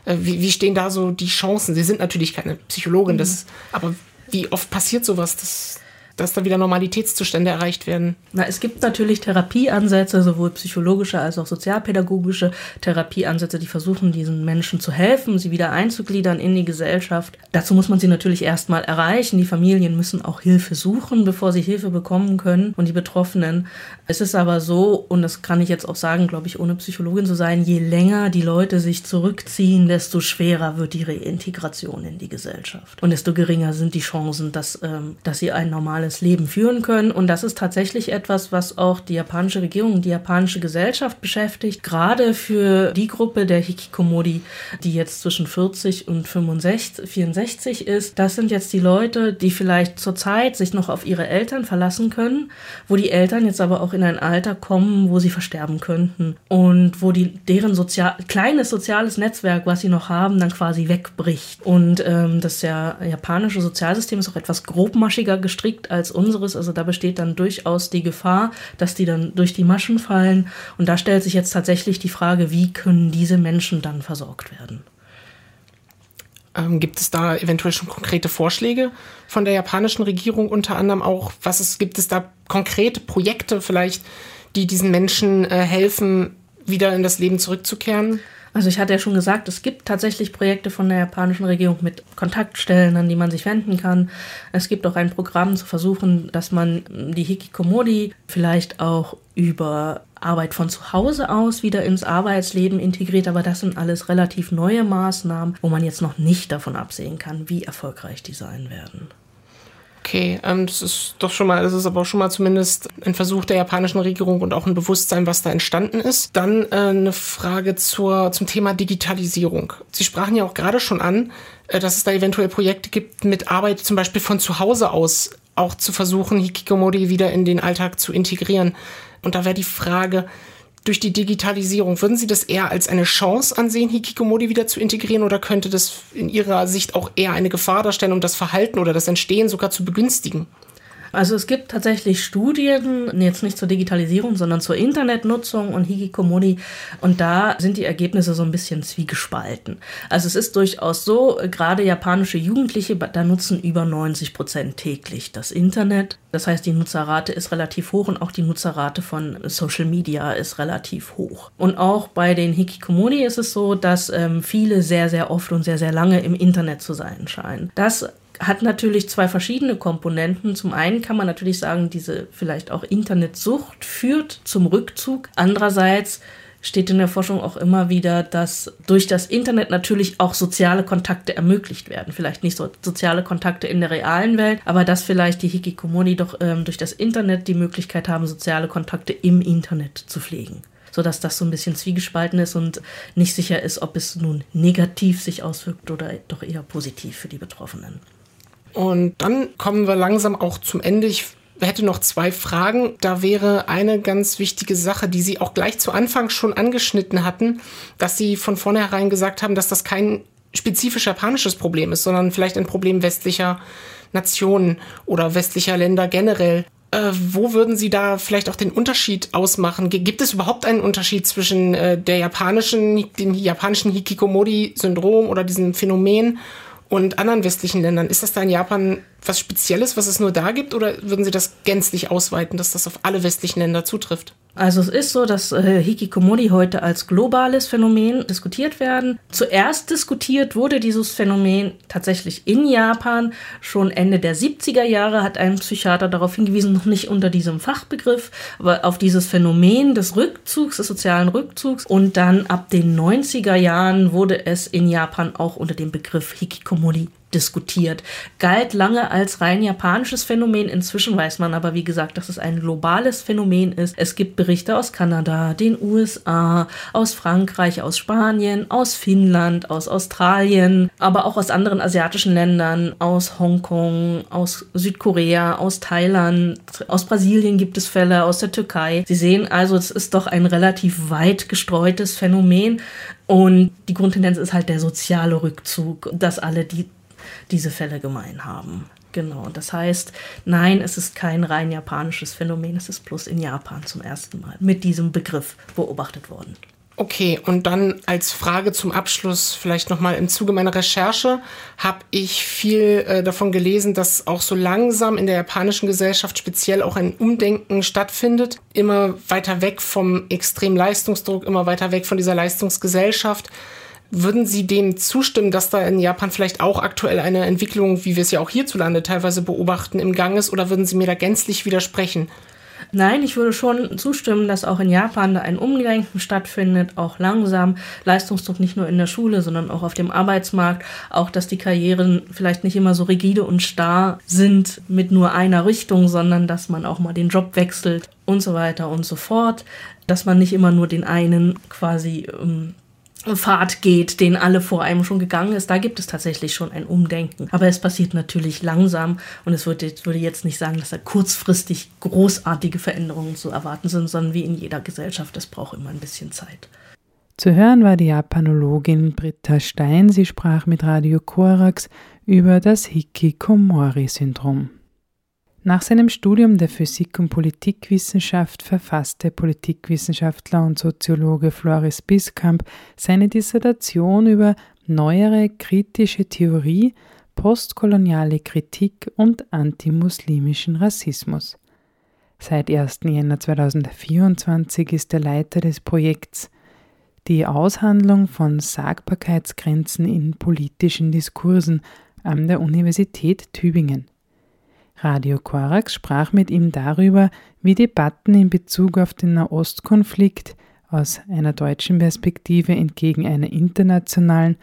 S6: Äh, wie, wie stehen da so die Chancen? Sie sind natürlich keine Psychologin, das, aber wie oft passiert sowas, dass, dass da wieder Normalitätszustände erreicht werden?
S7: Na, es gibt natürlich Therapieansätze, sowohl psychologische als auch sozialpädagogische Therapieansätze, die versuchen, diesen Menschen zu helfen, sie wieder einzugliedern in die Gesellschaft. Dazu muss man sie natürlich erstmal erreichen. Die Familien müssen auch Hilfe suchen, bevor sie Hilfe bekommen können und die Betroffenen. Es ist aber so, und das kann ich jetzt auch sagen, glaube ich, ohne Psychologin zu sein, je länger die Leute sich zurückziehen, desto schwerer wird die Reintegration in die Gesellschaft. Und desto geringer sind die Chancen, dass, ähm, dass sie ein normales Leben führen können. Und das ist tatsächlich etwas, was auch die japanische Regierung, die japanische Gesellschaft beschäftigt. Gerade für die Gruppe der Hikikomori, die jetzt zwischen 40 und 65, 64 ist. Das sind jetzt die Leute, die vielleicht zurzeit sich noch auf ihre Eltern verlassen können, wo die Eltern jetzt aber auch in ein Alter kommen, wo sie versterben könnten und wo die deren sozial kleines soziales Netzwerk, was sie noch haben, dann quasi wegbricht. Und ähm, das ja, japanische Sozialsystem ist auch etwas grobmaschiger gestrickt als unseres. Also da besteht dann durchaus die Gefahr, dass die dann durch die Maschen fallen. Und da stellt sich jetzt tatsächlich die Frage, wie können diese Menschen dann versorgt werden?
S6: Ähm, gibt es da eventuell schon konkrete Vorschläge von der japanischen Regierung unter anderem auch? Was es, gibt es da konkrete Projekte vielleicht, die diesen Menschen äh, helfen, wieder in das Leben zurückzukehren?
S7: Also ich hatte ja schon gesagt, es gibt tatsächlich Projekte von der japanischen Regierung mit Kontaktstellen, an die man sich wenden kann. Es gibt auch ein Programm zu versuchen, dass man die Hikikomori vielleicht auch über Arbeit von zu Hause aus wieder ins Arbeitsleben integriert, aber das sind alles relativ neue Maßnahmen, wo man jetzt noch nicht davon absehen kann, wie erfolgreich die sein werden.
S6: Okay, ähm, das ist doch schon mal, das ist aber auch schon mal zumindest ein Versuch der japanischen Regierung und auch ein Bewusstsein, was da entstanden ist. Dann äh, eine Frage zur, zum Thema Digitalisierung. Sie sprachen ja auch gerade schon an, äh, dass es da eventuell Projekte gibt, mit Arbeit zum Beispiel von zu Hause aus auch zu versuchen, Hikikomori wieder in den Alltag zu integrieren. Und da wäre die Frage, durch die Digitalisierung, würden Sie das eher als eine Chance ansehen, Hikikomori wieder zu integrieren oder könnte das in Ihrer Sicht auch eher eine Gefahr darstellen, um das Verhalten oder das Entstehen sogar zu begünstigen?
S7: Also es gibt tatsächlich Studien, jetzt nicht zur Digitalisierung, sondern zur Internetnutzung und Hikikomori. Und da sind die Ergebnisse so ein bisschen zwiegespalten. Also es ist durchaus so, gerade japanische Jugendliche, da nutzen über 90 Prozent täglich das Internet. Das heißt, die Nutzerrate ist relativ hoch und auch die Nutzerrate von Social Media ist relativ hoch. Und auch bei den Hikikomori ist es so, dass ähm, viele sehr, sehr oft und sehr, sehr lange im Internet zu sein scheinen. Das hat natürlich zwei verschiedene Komponenten. Zum einen kann man natürlich sagen, diese vielleicht auch Internetsucht führt zum Rückzug. Andererseits steht in der Forschung auch immer wieder, dass durch das Internet natürlich auch soziale Kontakte ermöglicht werden. Vielleicht nicht so soziale Kontakte in der realen Welt, aber dass vielleicht die Hikikomori doch ähm, durch das Internet die Möglichkeit haben, soziale Kontakte im Internet zu pflegen sodass das so ein bisschen zwiegespalten ist und nicht sicher ist, ob es nun negativ sich auswirkt oder doch eher positiv für die Betroffenen.
S6: Und dann kommen wir langsam auch zum Ende. Ich hätte noch zwei Fragen. Da wäre eine ganz wichtige Sache, die Sie auch gleich zu Anfang schon angeschnitten hatten, dass Sie von vornherein gesagt haben, dass das kein spezifisch japanisches Problem ist, sondern vielleicht ein Problem westlicher Nationen oder westlicher Länder generell. Äh, wo würden Sie da vielleicht auch den Unterschied ausmachen? Gibt es überhaupt einen Unterschied zwischen äh, der japanischen, dem japanischen Hikikomori-Syndrom oder diesem Phänomen und anderen westlichen Ländern. Ist das da in Japan was Spezielles, was es nur da gibt, oder würden Sie das gänzlich ausweiten, dass das auf alle westlichen Länder zutrifft?
S7: Also es ist so, dass äh, Hikikomori heute als globales Phänomen diskutiert werden. Zuerst diskutiert wurde dieses Phänomen tatsächlich in Japan. Schon Ende der 70er Jahre hat ein Psychiater darauf hingewiesen, noch nicht unter diesem Fachbegriff, aber auf dieses Phänomen des Rückzugs, des sozialen Rückzugs. Und dann ab den 90er Jahren wurde es in Japan auch unter dem Begriff Hikikomori diskutiert. Galt lange als rein japanisches Phänomen. Inzwischen weiß man aber, wie gesagt, dass es ein globales Phänomen ist. Es gibt Berichte aus Kanada, den USA, aus Frankreich, aus Spanien, aus Finnland, aus Australien, aber auch aus anderen asiatischen Ländern, aus Hongkong, aus Südkorea, aus Thailand, aus Brasilien gibt es Fälle, aus der Türkei. Sie sehen also, es ist doch ein relativ weit gestreutes Phänomen. Und die Grundtendenz ist halt der soziale Rückzug, dass alle, die diese Fälle gemein haben. Genau, das heißt, nein, es ist kein rein japanisches Phänomen, es ist bloß in Japan zum ersten Mal mit diesem Begriff beobachtet worden.
S6: Okay, und dann als Frage zum Abschluss, vielleicht nochmal im Zuge meiner Recherche, habe ich viel äh, davon gelesen, dass auch so langsam in der japanischen Gesellschaft speziell auch ein Umdenken stattfindet, immer weiter weg vom extremen Leistungsdruck, immer weiter weg von dieser Leistungsgesellschaft. Würden Sie dem zustimmen, dass da in Japan vielleicht auch aktuell eine Entwicklung, wie wir es ja auch hierzulande teilweise beobachten, im Gang ist, oder würden Sie mir da gänzlich widersprechen?
S7: Nein, ich würde schon zustimmen, dass auch in Japan da ein Umdenken stattfindet, auch langsam. Leistungsdruck nicht nur in der Schule, sondern auch auf dem Arbeitsmarkt. Auch, dass die Karrieren vielleicht nicht immer so rigide und starr sind mit nur einer Richtung, sondern dass man auch mal den Job wechselt und so weiter und so fort. Dass man nicht immer nur den einen quasi ähm, Pfad geht, den alle vor einem schon gegangen ist, da gibt es tatsächlich schon ein Umdenken. Aber es passiert natürlich langsam und es würde, würde jetzt nicht sagen, dass da kurzfristig großartige Veränderungen zu erwarten sind, sondern wie in jeder Gesellschaft, es braucht immer ein bisschen Zeit.
S3: Zu hören war die Japanologin Britta Stein. Sie sprach mit Radio Korax über das Hikikomori-Syndrom. Nach seinem Studium der Physik und Politikwissenschaft verfasste Politikwissenschaftler und Soziologe Floris Biskamp seine Dissertation über neuere kritische Theorie, postkoloniale Kritik und antimuslimischen Rassismus. Seit 1. Jänner 2024 ist er Leiter des Projekts Die Aushandlung von Sagbarkeitsgrenzen in politischen Diskursen an der Universität Tübingen. Radio Korax sprach mit ihm darüber, wie Debatten in Bezug auf den Nahostkonflikt aus einer deutschen Perspektive entgegen einer internationalen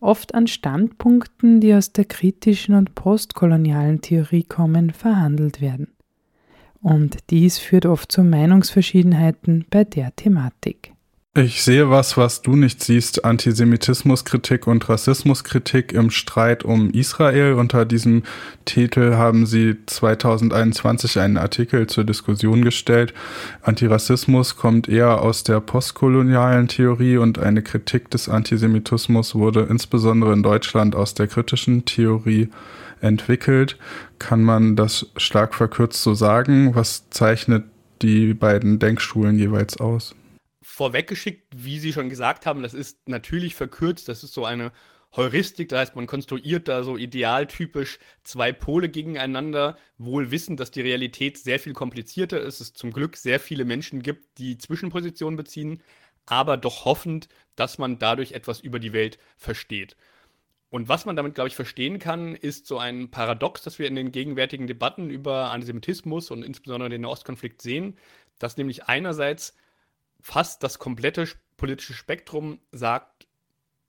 S3: oft an Standpunkten, die aus der kritischen und postkolonialen Theorie kommen, verhandelt werden. Und dies führt oft zu Meinungsverschiedenheiten bei der Thematik.
S8: Ich sehe was, was du nicht siehst, Antisemitismuskritik und Rassismuskritik im Streit um Israel. Unter diesem Titel haben sie 2021 einen Artikel zur Diskussion gestellt. Antirassismus kommt eher aus der postkolonialen Theorie und eine Kritik des Antisemitismus wurde insbesondere in Deutschland aus der kritischen Theorie entwickelt. Kann man das stark verkürzt so sagen? Was zeichnet die beiden Denkschulen jeweils aus?
S9: Vorweggeschickt, wie Sie schon gesagt haben, das ist natürlich verkürzt, das ist so eine Heuristik, das heißt, man konstruiert da so idealtypisch zwei Pole gegeneinander, wohl wissend, dass die Realität sehr viel komplizierter ist, es zum Glück sehr viele Menschen gibt, die Zwischenpositionen beziehen, aber doch hoffend, dass man dadurch etwas über die Welt versteht. Und was man damit, glaube ich, verstehen kann, ist so ein Paradox, das wir in den gegenwärtigen Debatten über Antisemitismus und insbesondere den Ostkonflikt sehen, dass nämlich einerseits fast das komplette politische Spektrum sagt,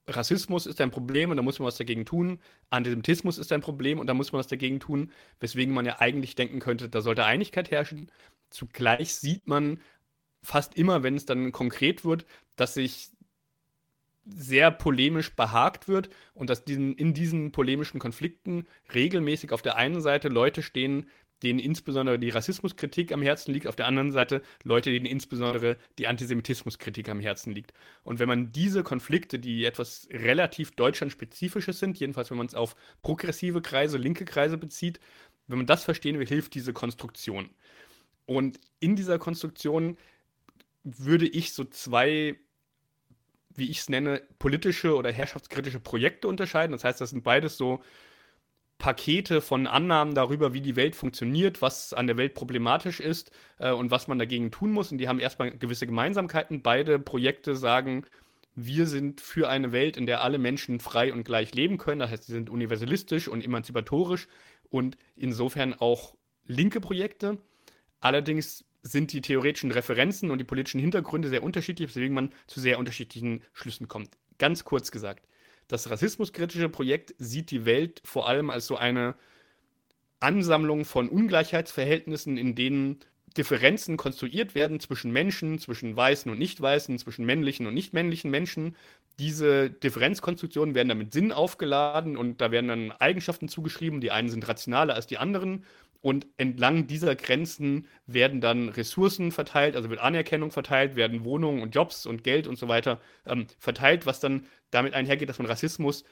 S9: Rassismus ist ein Problem und da muss man was dagegen tun. Antisemitismus ist ein Problem und da muss man was dagegen tun, weswegen man ja eigentlich denken könnte, da sollte Einigkeit herrschen. Zugleich sieht man fast immer, wenn es dann konkret wird, dass sich sehr polemisch behagt wird und dass diesen, in diesen polemischen Konflikten regelmäßig auf der einen Seite Leute stehen, denen insbesondere die Rassismuskritik am Herzen liegt, auf der anderen Seite Leute, denen insbesondere die Antisemitismuskritik am Herzen liegt. Und wenn man diese Konflikte, die etwas relativ deutschlandspezifisches sind, jedenfalls wenn man es auf progressive Kreise, linke Kreise bezieht, wenn man das verstehen will, hilft diese Konstruktion. Und in dieser Konstruktion würde ich so zwei, wie ich es nenne, politische oder herrschaftskritische Projekte unterscheiden. Das heißt, das sind beides so Pakete von Annahmen darüber, wie die Welt funktioniert, was an der Welt problematisch ist äh, und was man dagegen tun muss. Und die haben erstmal gewisse Gemeinsamkeiten. Beide Projekte sagen, wir sind für eine Welt, in der alle Menschen frei und gleich leben können. Das heißt, sie sind universalistisch und emanzipatorisch und insofern auch linke Projekte. Allerdings sind die theoretischen Referenzen und die politischen Hintergründe sehr unterschiedlich, weswegen man zu sehr unterschiedlichen Schlüssen kommt. Ganz kurz gesagt. Das rassismuskritische Projekt sieht die Welt vor allem als so eine Ansammlung von Ungleichheitsverhältnissen, in denen Differenzen konstruiert werden zwischen Menschen, zwischen weißen und nicht weißen, zwischen männlichen und nicht männlichen Menschen. Diese Differenzkonstruktionen werden damit Sinn aufgeladen und da werden dann Eigenschaften zugeschrieben. Die einen sind rationaler als die anderen und entlang dieser Grenzen werden dann Ressourcen verteilt, also wird Anerkennung verteilt, werden Wohnungen und Jobs und Geld und so weiter ähm, verteilt, was dann damit einhergeht, dass man Rassismus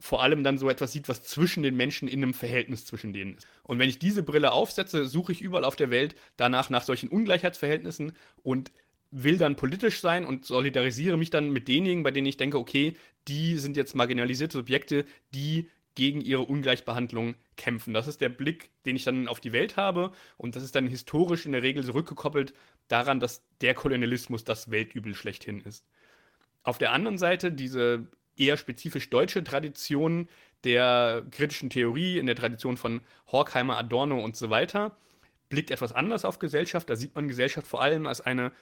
S9: vor allem dann so etwas sieht, was zwischen den Menschen in einem Verhältnis zwischen denen ist. Und wenn ich diese Brille aufsetze, suche ich überall auf der Welt danach nach solchen Ungleichheitsverhältnissen und will dann politisch sein und solidarisiere mich dann mit denjenigen, bei denen ich denke, okay, die sind jetzt marginalisierte Subjekte, die gegen ihre Ungleichbehandlung kämpfen. Das ist der Blick, den ich dann auf die Welt habe und das ist dann historisch in der Regel zurückgekoppelt daran, dass der Kolonialismus das Weltübel schlechthin ist. Auf der anderen Seite diese eher spezifisch deutsche Tradition der kritischen Theorie, in der Tradition von Horkheimer, Adorno und so weiter, blickt etwas anders auf Gesellschaft. Da sieht man Gesellschaft vor allem als eine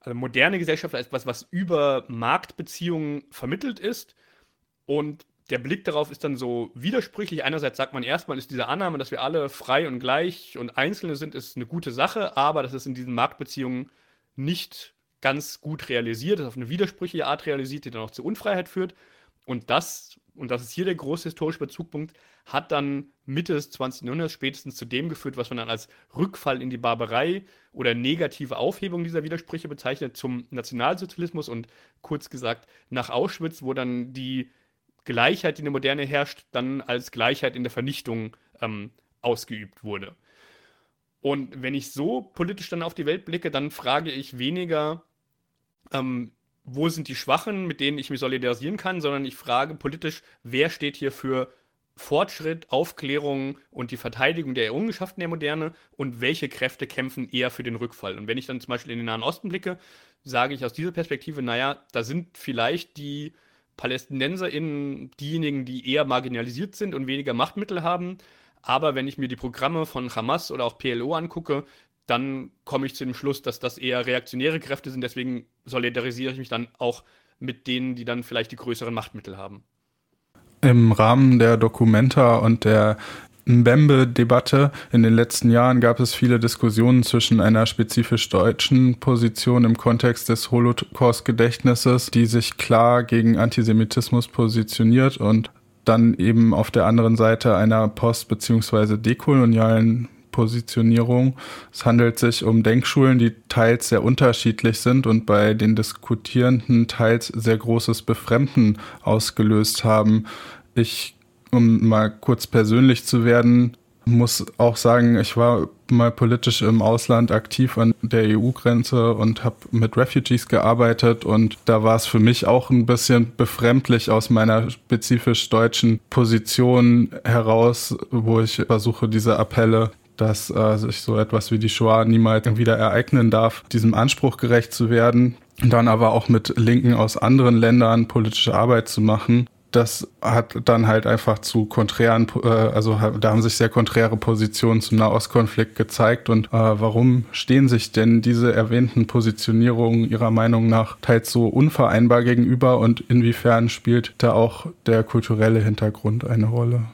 S9: also moderne Gesellschaft als etwas, was über Marktbeziehungen vermittelt ist. Und der Blick darauf ist dann so widersprüchlich. Einerseits sagt man erstmal, ist diese Annahme, dass wir alle frei und gleich und Einzelne sind, ist eine gute Sache, aber das ist in diesen Marktbeziehungen nicht ganz gut realisiert, ist auf eine widersprüchliche Art realisiert, die dann auch zur Unfreiheit führt. Und das, und das ist hier der große historische Bezugpunkt, hat dann Mitte des 20. Jahrhunderts spätestens zu dem geführt, was man dann als Rückfall in die Barbarei oder negative Aufhebung dieser Widersprüche bezeichnet, zum Nationalsozialismus und kurz gesagt nach Auschwitz, wo dann die Gleichheit, die in der Moderne herrscht, dann als Gleichheit in der Vernichtung ähm, ausgeübt wurde. Und wenn ich so politisch dann auf die Welt blicke, dann frage ich weniger, ähm, wo sind die Schwachen, mit denen ich mich solidarisieren kann, sondern ich frage politisch, wer steht hier für Fortschritt, Aufklärung und die Verteidigung der Errungenschaften der Moderne und welche Kräfte kämpfen eher für den Rückfall. Und wenn ich dann zum Beispiel in den Nahen Osten blicke, sage ich aus dieser Perspektive, naja, da sind vielleicht die PalästinenserInnen diejenigen, die eher marginalisiert sind und weniger Machtmittel haben. Aber wenn ich mir die Programme von Hamas oder auch PLO angucke, dann komme ich zu dem Schluss, dass das eher reaktionäre Kräfte sind. Deswegen solidarisiere ich mich dann auch mit denen, die dann vielleicht die größeren Machtmittel haben.
S8: Im Rahmen der Documenta und der Mbembe-Debatte in den letzten Jahren gab es viele Diskussionen zwischen einer spezifisch deutschen Position im Kontext des Holocaust-Gedächtnisses, die sich klar gegen Antisemitismus positioniert und dann eben auf der anderen Seite einer post- bzw. dekolonialen Positionierung. Es handelt sich um Denkschulen, die teils sehr unterschiedlich sind und bei den Diskutierenden teils sehr großes Befremden ausgelöst haben. Ich, um mal kurz persönlich zu werden, muss auch sagen, ich war mal politisch im Ausland aktiv an der EU-Grenze und habe mit Refugees gearbeitet und da war es für mich auch ein bisschen befremdlich aus meiner spezifisch deutschen Position heraus, wo ich versuche, diese Appelle dass äh, sich so etwas wie die Shoah niemals wieder ereignen darf, diesem Anspruch gerecht zu werden, dann aber auch mit Linken aus anderen Ländern politische Arbeit zu machen. Das hat dann halt einfach zu konträren, äh, also da haben sich sehr konträre Positionen zum Nahostkonflikt gezeigt. Und äh, warum stehen sich denn diese erwähnten Positionierungen Ihrer Meinung nach teils so unvereinbar gegenüber und inwiefern spielt da auch der kulturelle Hintergrund eine Rolle?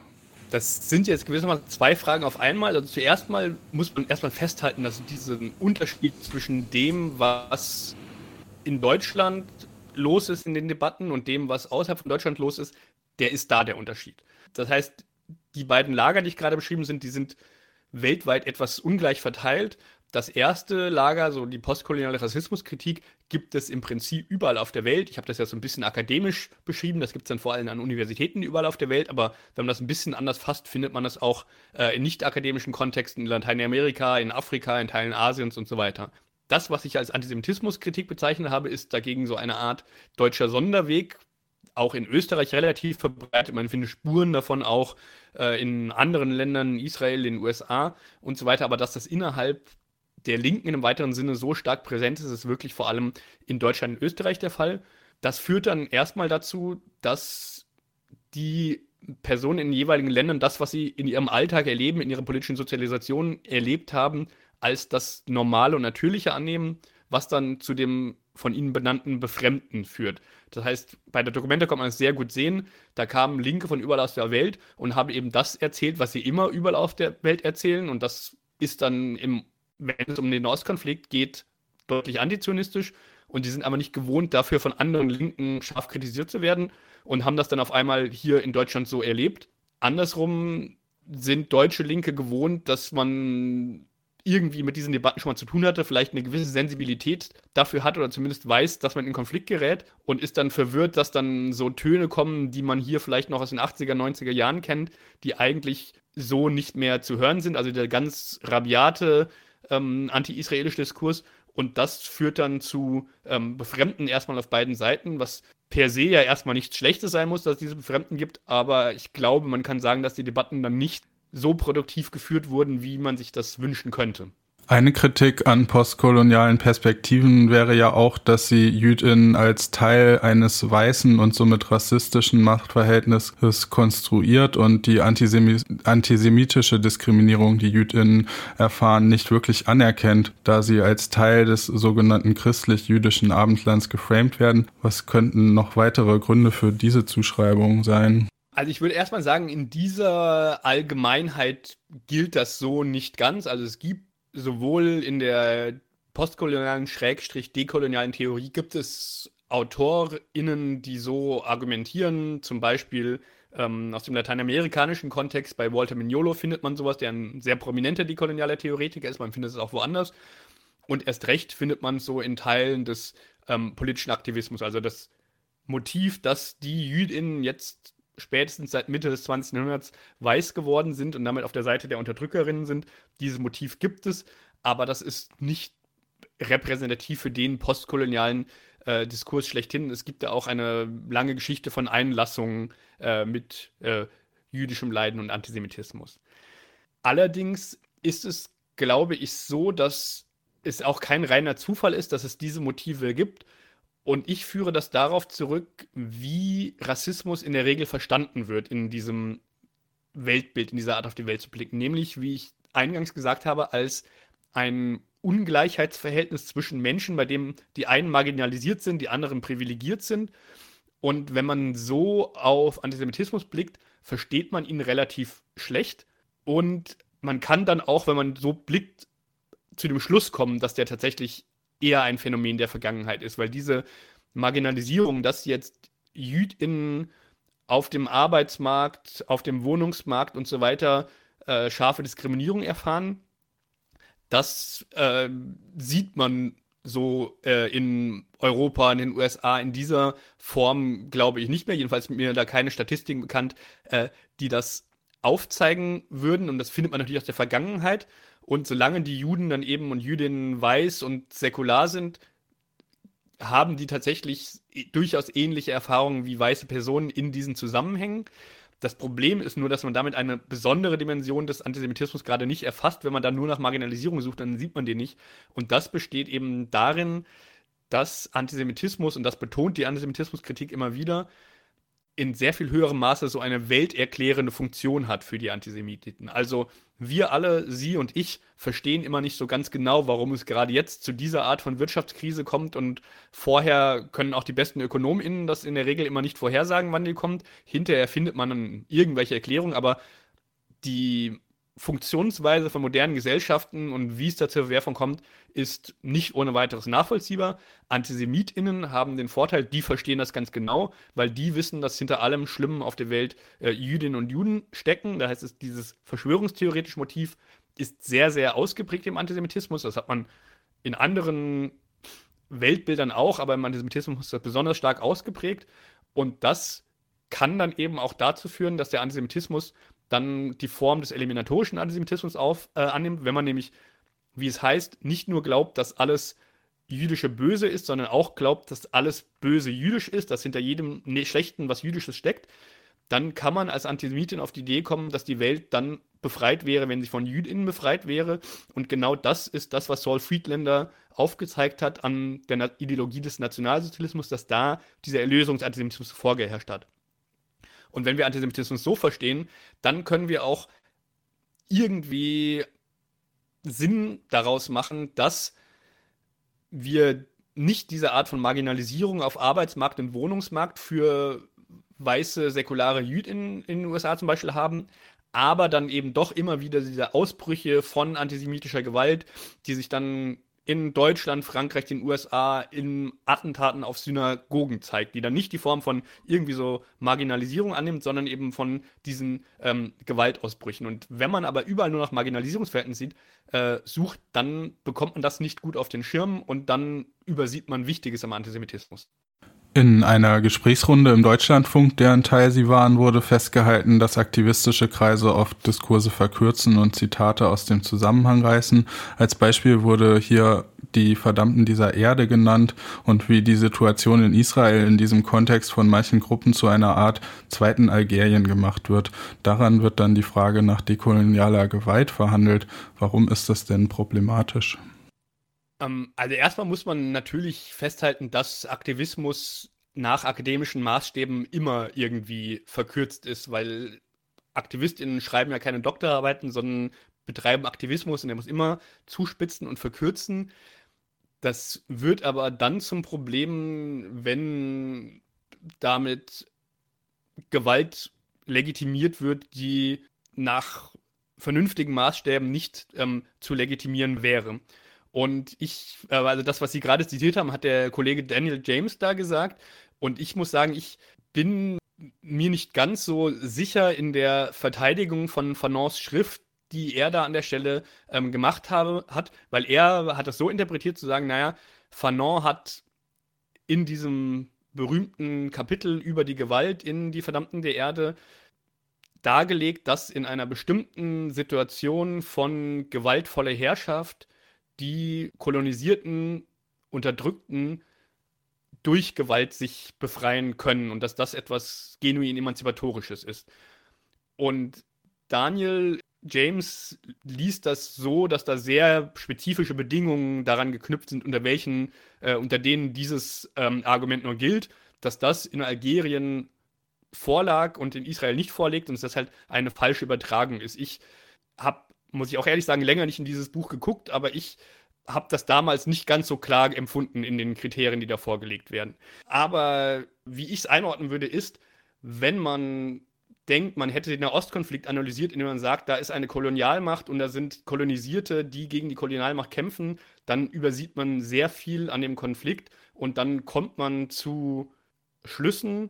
S9: Das sind jetzt gewissermaßen zwei Fragen auf einmal. Also zuerst mal muss man erstmal festhalten, dass diesen Unterschied zwischen dem, was in Deutschland los ist in den Debatten und dem, was außerhalb von Deutschland los ist, der ist da der Unterschied. Das heißt, die beiden Lager, die ich gerade beschrieben sind, die sind weltweit etwas ungleich verteilt das erste Lager, so die postkoloniale Rassismuskritik, gibt es im Prinzip überall auf der Welt. Ich habe das ja so ein bisschen akademisch beschrieben. Das gibt es dann vor allem an Universitäten überall auf der Welt. Aber wenn man das ein bisschen anders fasst, findet man das auch äh, in nicht-akademischen Kontexten in Lateinamerika, in Afrika, in Teilen Asiens und so weiter. Das, was ich als Antisemitismuskritik bezeichnet habe, ist dagegen so eine Art deutscher Sonderweg, auch in Österreich relativ verbreitet. Man findet Spuren davon auch äh, in anderen Ländern, Israel, in den USA und so weiter. Aber dass das innerhalb der Linken in einem weiteren Sinne so stark präsent ist, ist wirklich vor allem in Deutschland und Österreich der Fall. Das führt dann erstmal dazu, dass die Personen in den jeweiligen Ländern das, was sie in ihrem Alltag erleben, in ihrer politischen Sozialisation erlebt haben, als das Normale und Natürliche annehmen, was dann zu dem von ihnen benannten Befremden führt. Das heißt, bei der Dokumente kann man es sehr gut sehen. Da kamen Linke von überall aus der Welt und haben eben das erzählt, was sie immer überall auf der Welt erzählen. Und das ist dann im wenn es um den Nahostkonflikt geht, deutlich antizionistisch und die sind aber nicht gewohnt, dafür von anderen Linken scharf kritisiert zu werden und haben das dann auf einmal hier in Deutschland so erlebt. Andersrum sind deutsche Linke gewohnt, dass man irgendwie mit diesen Debatten schon mal zu tun hatte, vielleicht eine gewisse Sensibilität dafür hat oder zumindest weiß, dass man in Konflikt gerät und ist dann verwirrt, dass dann so Töne kommen, die man hier vielleicht noch aus den 80er, 90er Jahren kennt, die eigentlich so nicht mehr zu hören sind. Also der ganz rabiate ähm, anti-israelischer Diskurs. Und das führt dann zu ähm, Befremden erstmal auf beiden Seiten, was per se ja erstmal nichts Schlechtes sein muss, dass es diese Befremden gibt. Aber ich glaube, man kann sagen, dass die Debatten dann nicht so produktiv geführt wurden, wie man sich das wünschen könnte.
S8: Eine Kritik an postkolonialen Perspektiven wäre ja auch, dass sie Jüdinnen als Teil eines weißen und somit rassistischen Machtverhältnisses konstruiert und die Antisemi antisemitische Diskriminierung, die Jüdinnen erfahren, nicht wirklich anerkennt, da sie als Teil des sogenannten christlich-jüdischen Abendlands geframed werden. Was könnten noch weitere Gründe für diese Zuschreibung sein?
S9: Also ich würde erstmal sagen, in dieser Allgemeinheit gilt das so nicht ganz. Also es gibt sowohl in der postkolonialen, schrägstrich dekolonialen Theorie gibt es AutorInnen, die so argumentieren, zum Beispiel ähm, aus dem lateinamerikanischen Kontext, bei Walter Mignolo findet man sowas, der ein sehr prominenter dekolonialer Theoretiker ist, man findet es auch woanders. Und erst recht findet man es so in Teilen des ähm, politischen Aktivismus, also das Motiv, dass die JüdInnen jetzt spätestens seit Mitte des 20. Jahrhunderts weiß geworden sind und damit auf der Seite der Unterdrückerinnen sind. Dieses Motiv gibt es, aber das ist nicht repräsentativ für den postkolonialen äh, Diskurs schlechthin. Es gibt ja auch eine lange Geschichte von Einlassungen äh, mit äh, jüdischem Leiden und Antisemitismus. Allerdings ist es, glaube ich, so, dass es auch kein reiner Zufall ist, dass es diese Motive gibt, und ich führe das darauf zurück, wie Rassismus in der Regel verstanden wird in diesem Weltbild, in dieser Art auf die Welt zu blicken. Nämlich, wie ich eingangs gesagt habe, als ein Ungleichheitsverhältnis zwischen Menschen, bei dem die einen marginalisiert sind, die anderen privilegiert sind. Und wenn man so auf Antisemitismus blickt, versteht man ihn relativ schlecht. Und man kann dann auch, wenn man so blickt, zu dem Schluss kommen, dass der tatsächlich eher ein Phänomen der Vergangenheit ist, weil diese Marginalisierung, dass jetzt JüdInnen auf dem Arbeitsmarkt, auf dem Wohnungsmarkt und so weiter äh, scharfe Diskriminierung erfahren, das äh, sieht man so äh, in Europa, in den USA in dieser Form, glaube ich, nicht mehr. Jedenfalls mir da keine Statistiken bekannt, äh, die das aufzeigen würden. Und das findet man natürlich aus der Vergangenheit. Und solange die Juden dann eben und Jüdinnen weiß und säkular sind, haben die tatsächlich durchaus ähnliche Erfahrungen wie weiße Personen in diesen Zusammenhängen. Das Problem ist nur, dass man damit eine besondere Dimension des Antisemitismus gerade nicht erfasst. Wenn man dann nur nach Marginalisierung sucht, dann sieht man den nicht. Und das besteht eben darin, dass Antisemitismus, und das betont die Antisemitismuskritik immer wieder, in sehr viel höherem Maße so eine welterklärende Funktion hat für die Antisemiten. Also wir alle, Sie und ich, verstehen immer nicht so ganz genau, warum es gerade jetzt zu dieser Art von Wirtschaftskrise kommt und vorher können auch die besten ÖkonomInnen das in der Regel immer nicht vorhersagen, wann die kommt. Hinterher findet man dann irgendwelche Erklärungen, aber die Funktionsweise von modernen Gesellschaften und wie es da zur Verwerfung kommt, ist nicht ohne weiteres nachvollziehbar. AntisemitInnen haben den Vorteil, die verstehen das ganz genau, weil die wissen, dass hinter allem Schlimmen auf der Welt äh, Jüdinnen und Juden stecken. Da heißt es, dieses verschwörungstheoretische Motiv ist sehr, sehr ausgeprägt im Antisemitismus. Das hat man in anderen Weltbildern auch, aber im Antisemitismus ist das besonders stark ausgeprägt. Und das kann dann eben auch dazu führen, dass der Antisemitismus dann die Form des eliminatorischen Antisemitismus auf, äh, annimmt, wenn man nämlich, wie es heißt, nicht nur glaubt, dass alles jüdische Böse ist, sondern auch glaubt, dass alles Böse jüdisch ist, dass hinter jedem ne, Schlechten was Jüdisches steckt, dann kann man als Antisemitin auf die Idee kommen, dass die Welt dann befreit wäre, wenn sie von Jüdinnen befreit wäre. Und genau das ist das, was Saul Friedlander aufgezeigt hat an der Ideologie des Nationalsozialismus, dass da dieser Erlösungsantisemitismus vorgeherrscht hat. Und wenn wir Antisemitismus so verstehen, dann können wir auch irgendwie Sinn daraus machen, dass wir nicht diese Art von Marginalisierung auf Arbeitsmarkt und Wohnungsmarkt für weiße säkulare Jüdinnen in den USA zum Beispiel haben, aber dann eben doch immer wieder diese Ausbrüche von antisemitischer Gewalt, die sich dann in Deutschland, Frankreich, den USA in Attentaten auf Synagogen zeigt, die dann nicht die Form von irgendwie so Marginalisierung annimmt, sondern eben von diesen ähm, Gewaltausbrüchen. Und wenn man aber überall nur nach Marginalisierungsverhältnissen sieht, äh, sucht, dann bekommt man das nicht gut auf den Schirm und dann übersieht man Wichtiges am Antisemitismus.
S8: In einer Gesprächsrunde im Deutschlandfunk, deren Teil sie waren, wurde festgehalten, dass aktivistische Kreise oft Diskurse verkürzen und Zitate aus dem Zusammenhang reißen. Als Beispiel wurde hier die Verdammten dieser Erde genannt und wie die Situation in Israel in diesem Kontext von manchen Gruppen zu einer Art zweiten Algerien gemacht wird. Daran wird dann die Frage nach dekolonialer Gewalt verhandelt. Warum ist das denn problematisch?
S9: Ähm, also erstmal muss man natürlich festhalten, dass Aktivismus nach akademischen Maßstäben immer irgendwie verkürzt ist, weil AktivistInnen schreiben ja keine Doktorarbeiten, sondern betreiben Aktivismus und der muss immer zuspitzen und verkürzen. Das wird aber dann zum Problem, wenn damit Gewalt legitimiert wird, die nach vernünftigen Maßstäben nicht ähm, zu legitimieren wäre. Und ich, äh, also das, was Sie gerade zitiert haben, hat der Kollege Daniel James da gesagt. Und ich muss sagen, ich bin mir nicht ganz so sicher in der Verteidigung von Fanons Schrift, die er da an der Stelle ähm, gemacht habe, hat, weil er hat das so interpretiert zu sagen, naja, Fanon hat in diesem berühmten Kapitel über die Gewalt in Die Verdammten der Erde dargelegt, dass in einer bestimmten Situation von gewaltvoller Herrschaft die kolonisierten, unterdrückten durch Gewalt sich befreien können und dass das etwas genuin emanzipatorisches ist. Und Daniel James liest das so, dass da sehr spezifische Bedingungen daran geknüpft sind, unter welchen, äh, unter denen dieses ähm, Argument nur gilt, dass das in Algerien vorlag und in Israel nicht vorliegt und dass das halt eine falsche Übertragung ist. Ich habe muss ich auch ehrlich sagen, länger nicht in dieses Buch geguckt, aber ich habe das damals nicht ganz so klar empfunden in den Kriterien, die da vorgelegt werden. Aber wie ich es einordnen würde, ist, wenn man denkt, man hätte den Nahostkonflikt analysiert, indem man sagt, da ist eine Kolonialmacht und da sind Kolonisierte, die gegen die Kolonialmacht kämpfen, dann übersieht man sehr viel an dem Konflikt und dann kommt man zu Schlüssen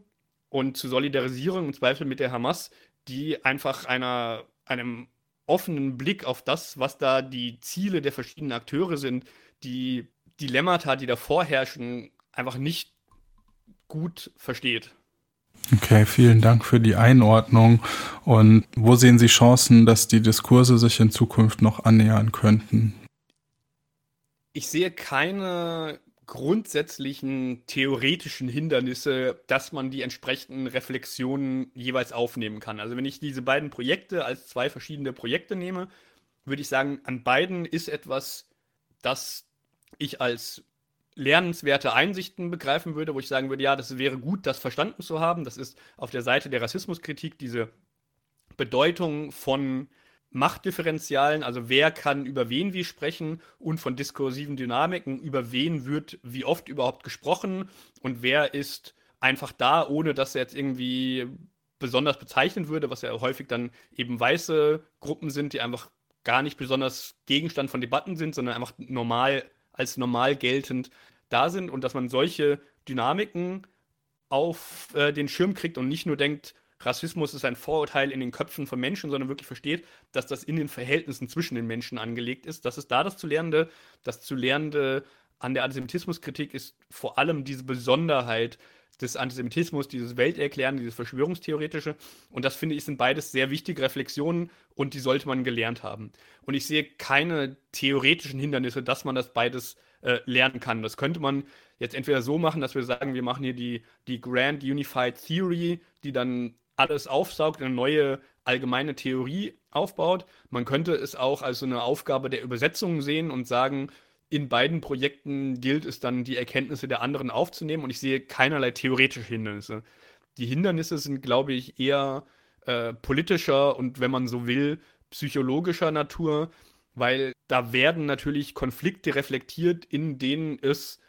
S9: und zu Solidarisierung im Zweifel mit der Hamas, die einfach einer, einem offenen Blick auf das, was da die Ziele der verschiedenen Akteure sind, die Dilemmata, die da vorherrschen, einfach nicht gut versteht.
S8: Okay, vielen Dank für die Einordnung. Und wo sehen Sie Chancen, dass die Diskurse sich in Zukunft noch annähern könnten?
S9: Ich sehe keine grundsätzlichen theoretischen Hindernisse, dass man die entsprechenden Reflexionen jeweils aufnehmen kann. Also wenn ich diese beiden Projekte als zwei verschiedene Projekte nehme, würde ich sagen, an beiden ist etwas, das ich als lernenswerte Einsichten begreifen würde, wo ich sagen würde, ja, das wäre gut, das verstanden zu haben. Das ist auf der Seite der Rassismuskritik diese Bedeutung von Machtdifferenzialen, also wer kann über wen wie sprechen und von diskursiven Dynamiken, über wen wird wie oft überhaupt gesprochen und wer ist einfach da, ohne dass er jetzt irgendwie besonders bezeichnen würde, was ja häufig dann eben weiße Gruppen sind, die einfach gar nicht besonders Gegenstand von Debatten sind, sondern einfach normal als normal geltend da sind und dass man solche Dynamiken auf äh, den Schirm kriegt und nicht nur denkt, Rassismus ist ein Vorurteil in den Köpfen von Menschen, sondern wirklich versteht, dass das in den Verhältnissen zwischen den Menschen angelegt ist. Das ist da das zu Lernende. Das zu Lernende an der Antisemitismuskritik ist vor allem diese Besonderheit des Antisemitismus, dieses Welterklären, dieses Verschwörungstheoretische. Und das finde ich sind beides sehr wichtige Reflexionen und die sollte man gelernt haben. Und ich sehe keine theoretischen Hindernisse, dass man das beides äh, lernen kann. Das könnte man jetzt entweder so machen, dass wir sagen, wir machen hier die, die Grand Unified Theory, die dann alles aufsaugt, eine neue allgemeine Theorie aufbaut. Man könnte es auch als so eine Aufgabe der Übersetzung sehen und sagen, in beiden Projekten gilt es dann, die Erkenntnisse der anderen aufzunehmen und ich sehe keinerlei theoretische Hindernisse. Die Hindernisse sind, glaube ich, eher äh, politischer und, wenn man so will, psychologischer Natur, weil da werden natürlich Konflikte reflektiert, in denen es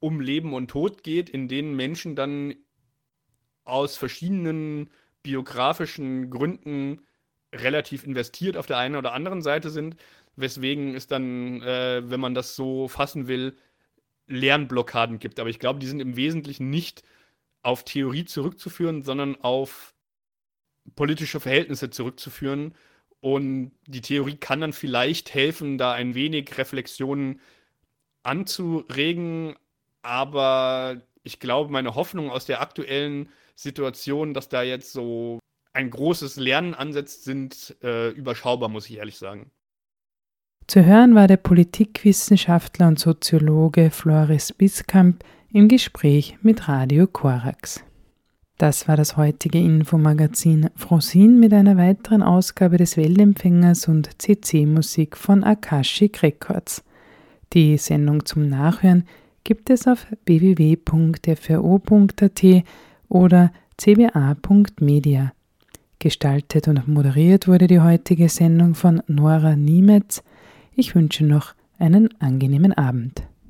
S9: um Leben und Tod geht, in denen Menschen dann aus verschiedenen biografischen Gründen relativ investiert auf der einen oder anderen Seite sind, weswegen es dann, äh, wenn man das so fassen will, Lernblockaden gibt. Aber ich glaube, die sind im Wesentlichen nicht auf Theorie zurückzuführen, sondern auf politische Verhältnisse zurückzuführen. Und die Theorie kann dann vielleicht helfen, da ein wenig Reflexionen anzuregen, aber ich glaube, meine Hoffnung aus der aktuellen Situation, dass da jetzt so ein großes Lernen ansetzt, sind äh, überschaubar, muss ich ehrlich sagen.
S3: Zu hören war der Politikwissenschaftler und Soziologe Floris Biskamp im Gespräch mit Radio Korax. Das war das heutige Infomagazin Frosin mit einer weiteren Ausgabe des Weltempfängers und CC-Musik von Akashic Records. Die Sendung zum Nachhören gibt es auf www.fro.at oder cba.media. Gestaltet und moderiert wurde die heutige Sendung von Nora Niemetz. Ich wünsche noch einen angenehmen Abend.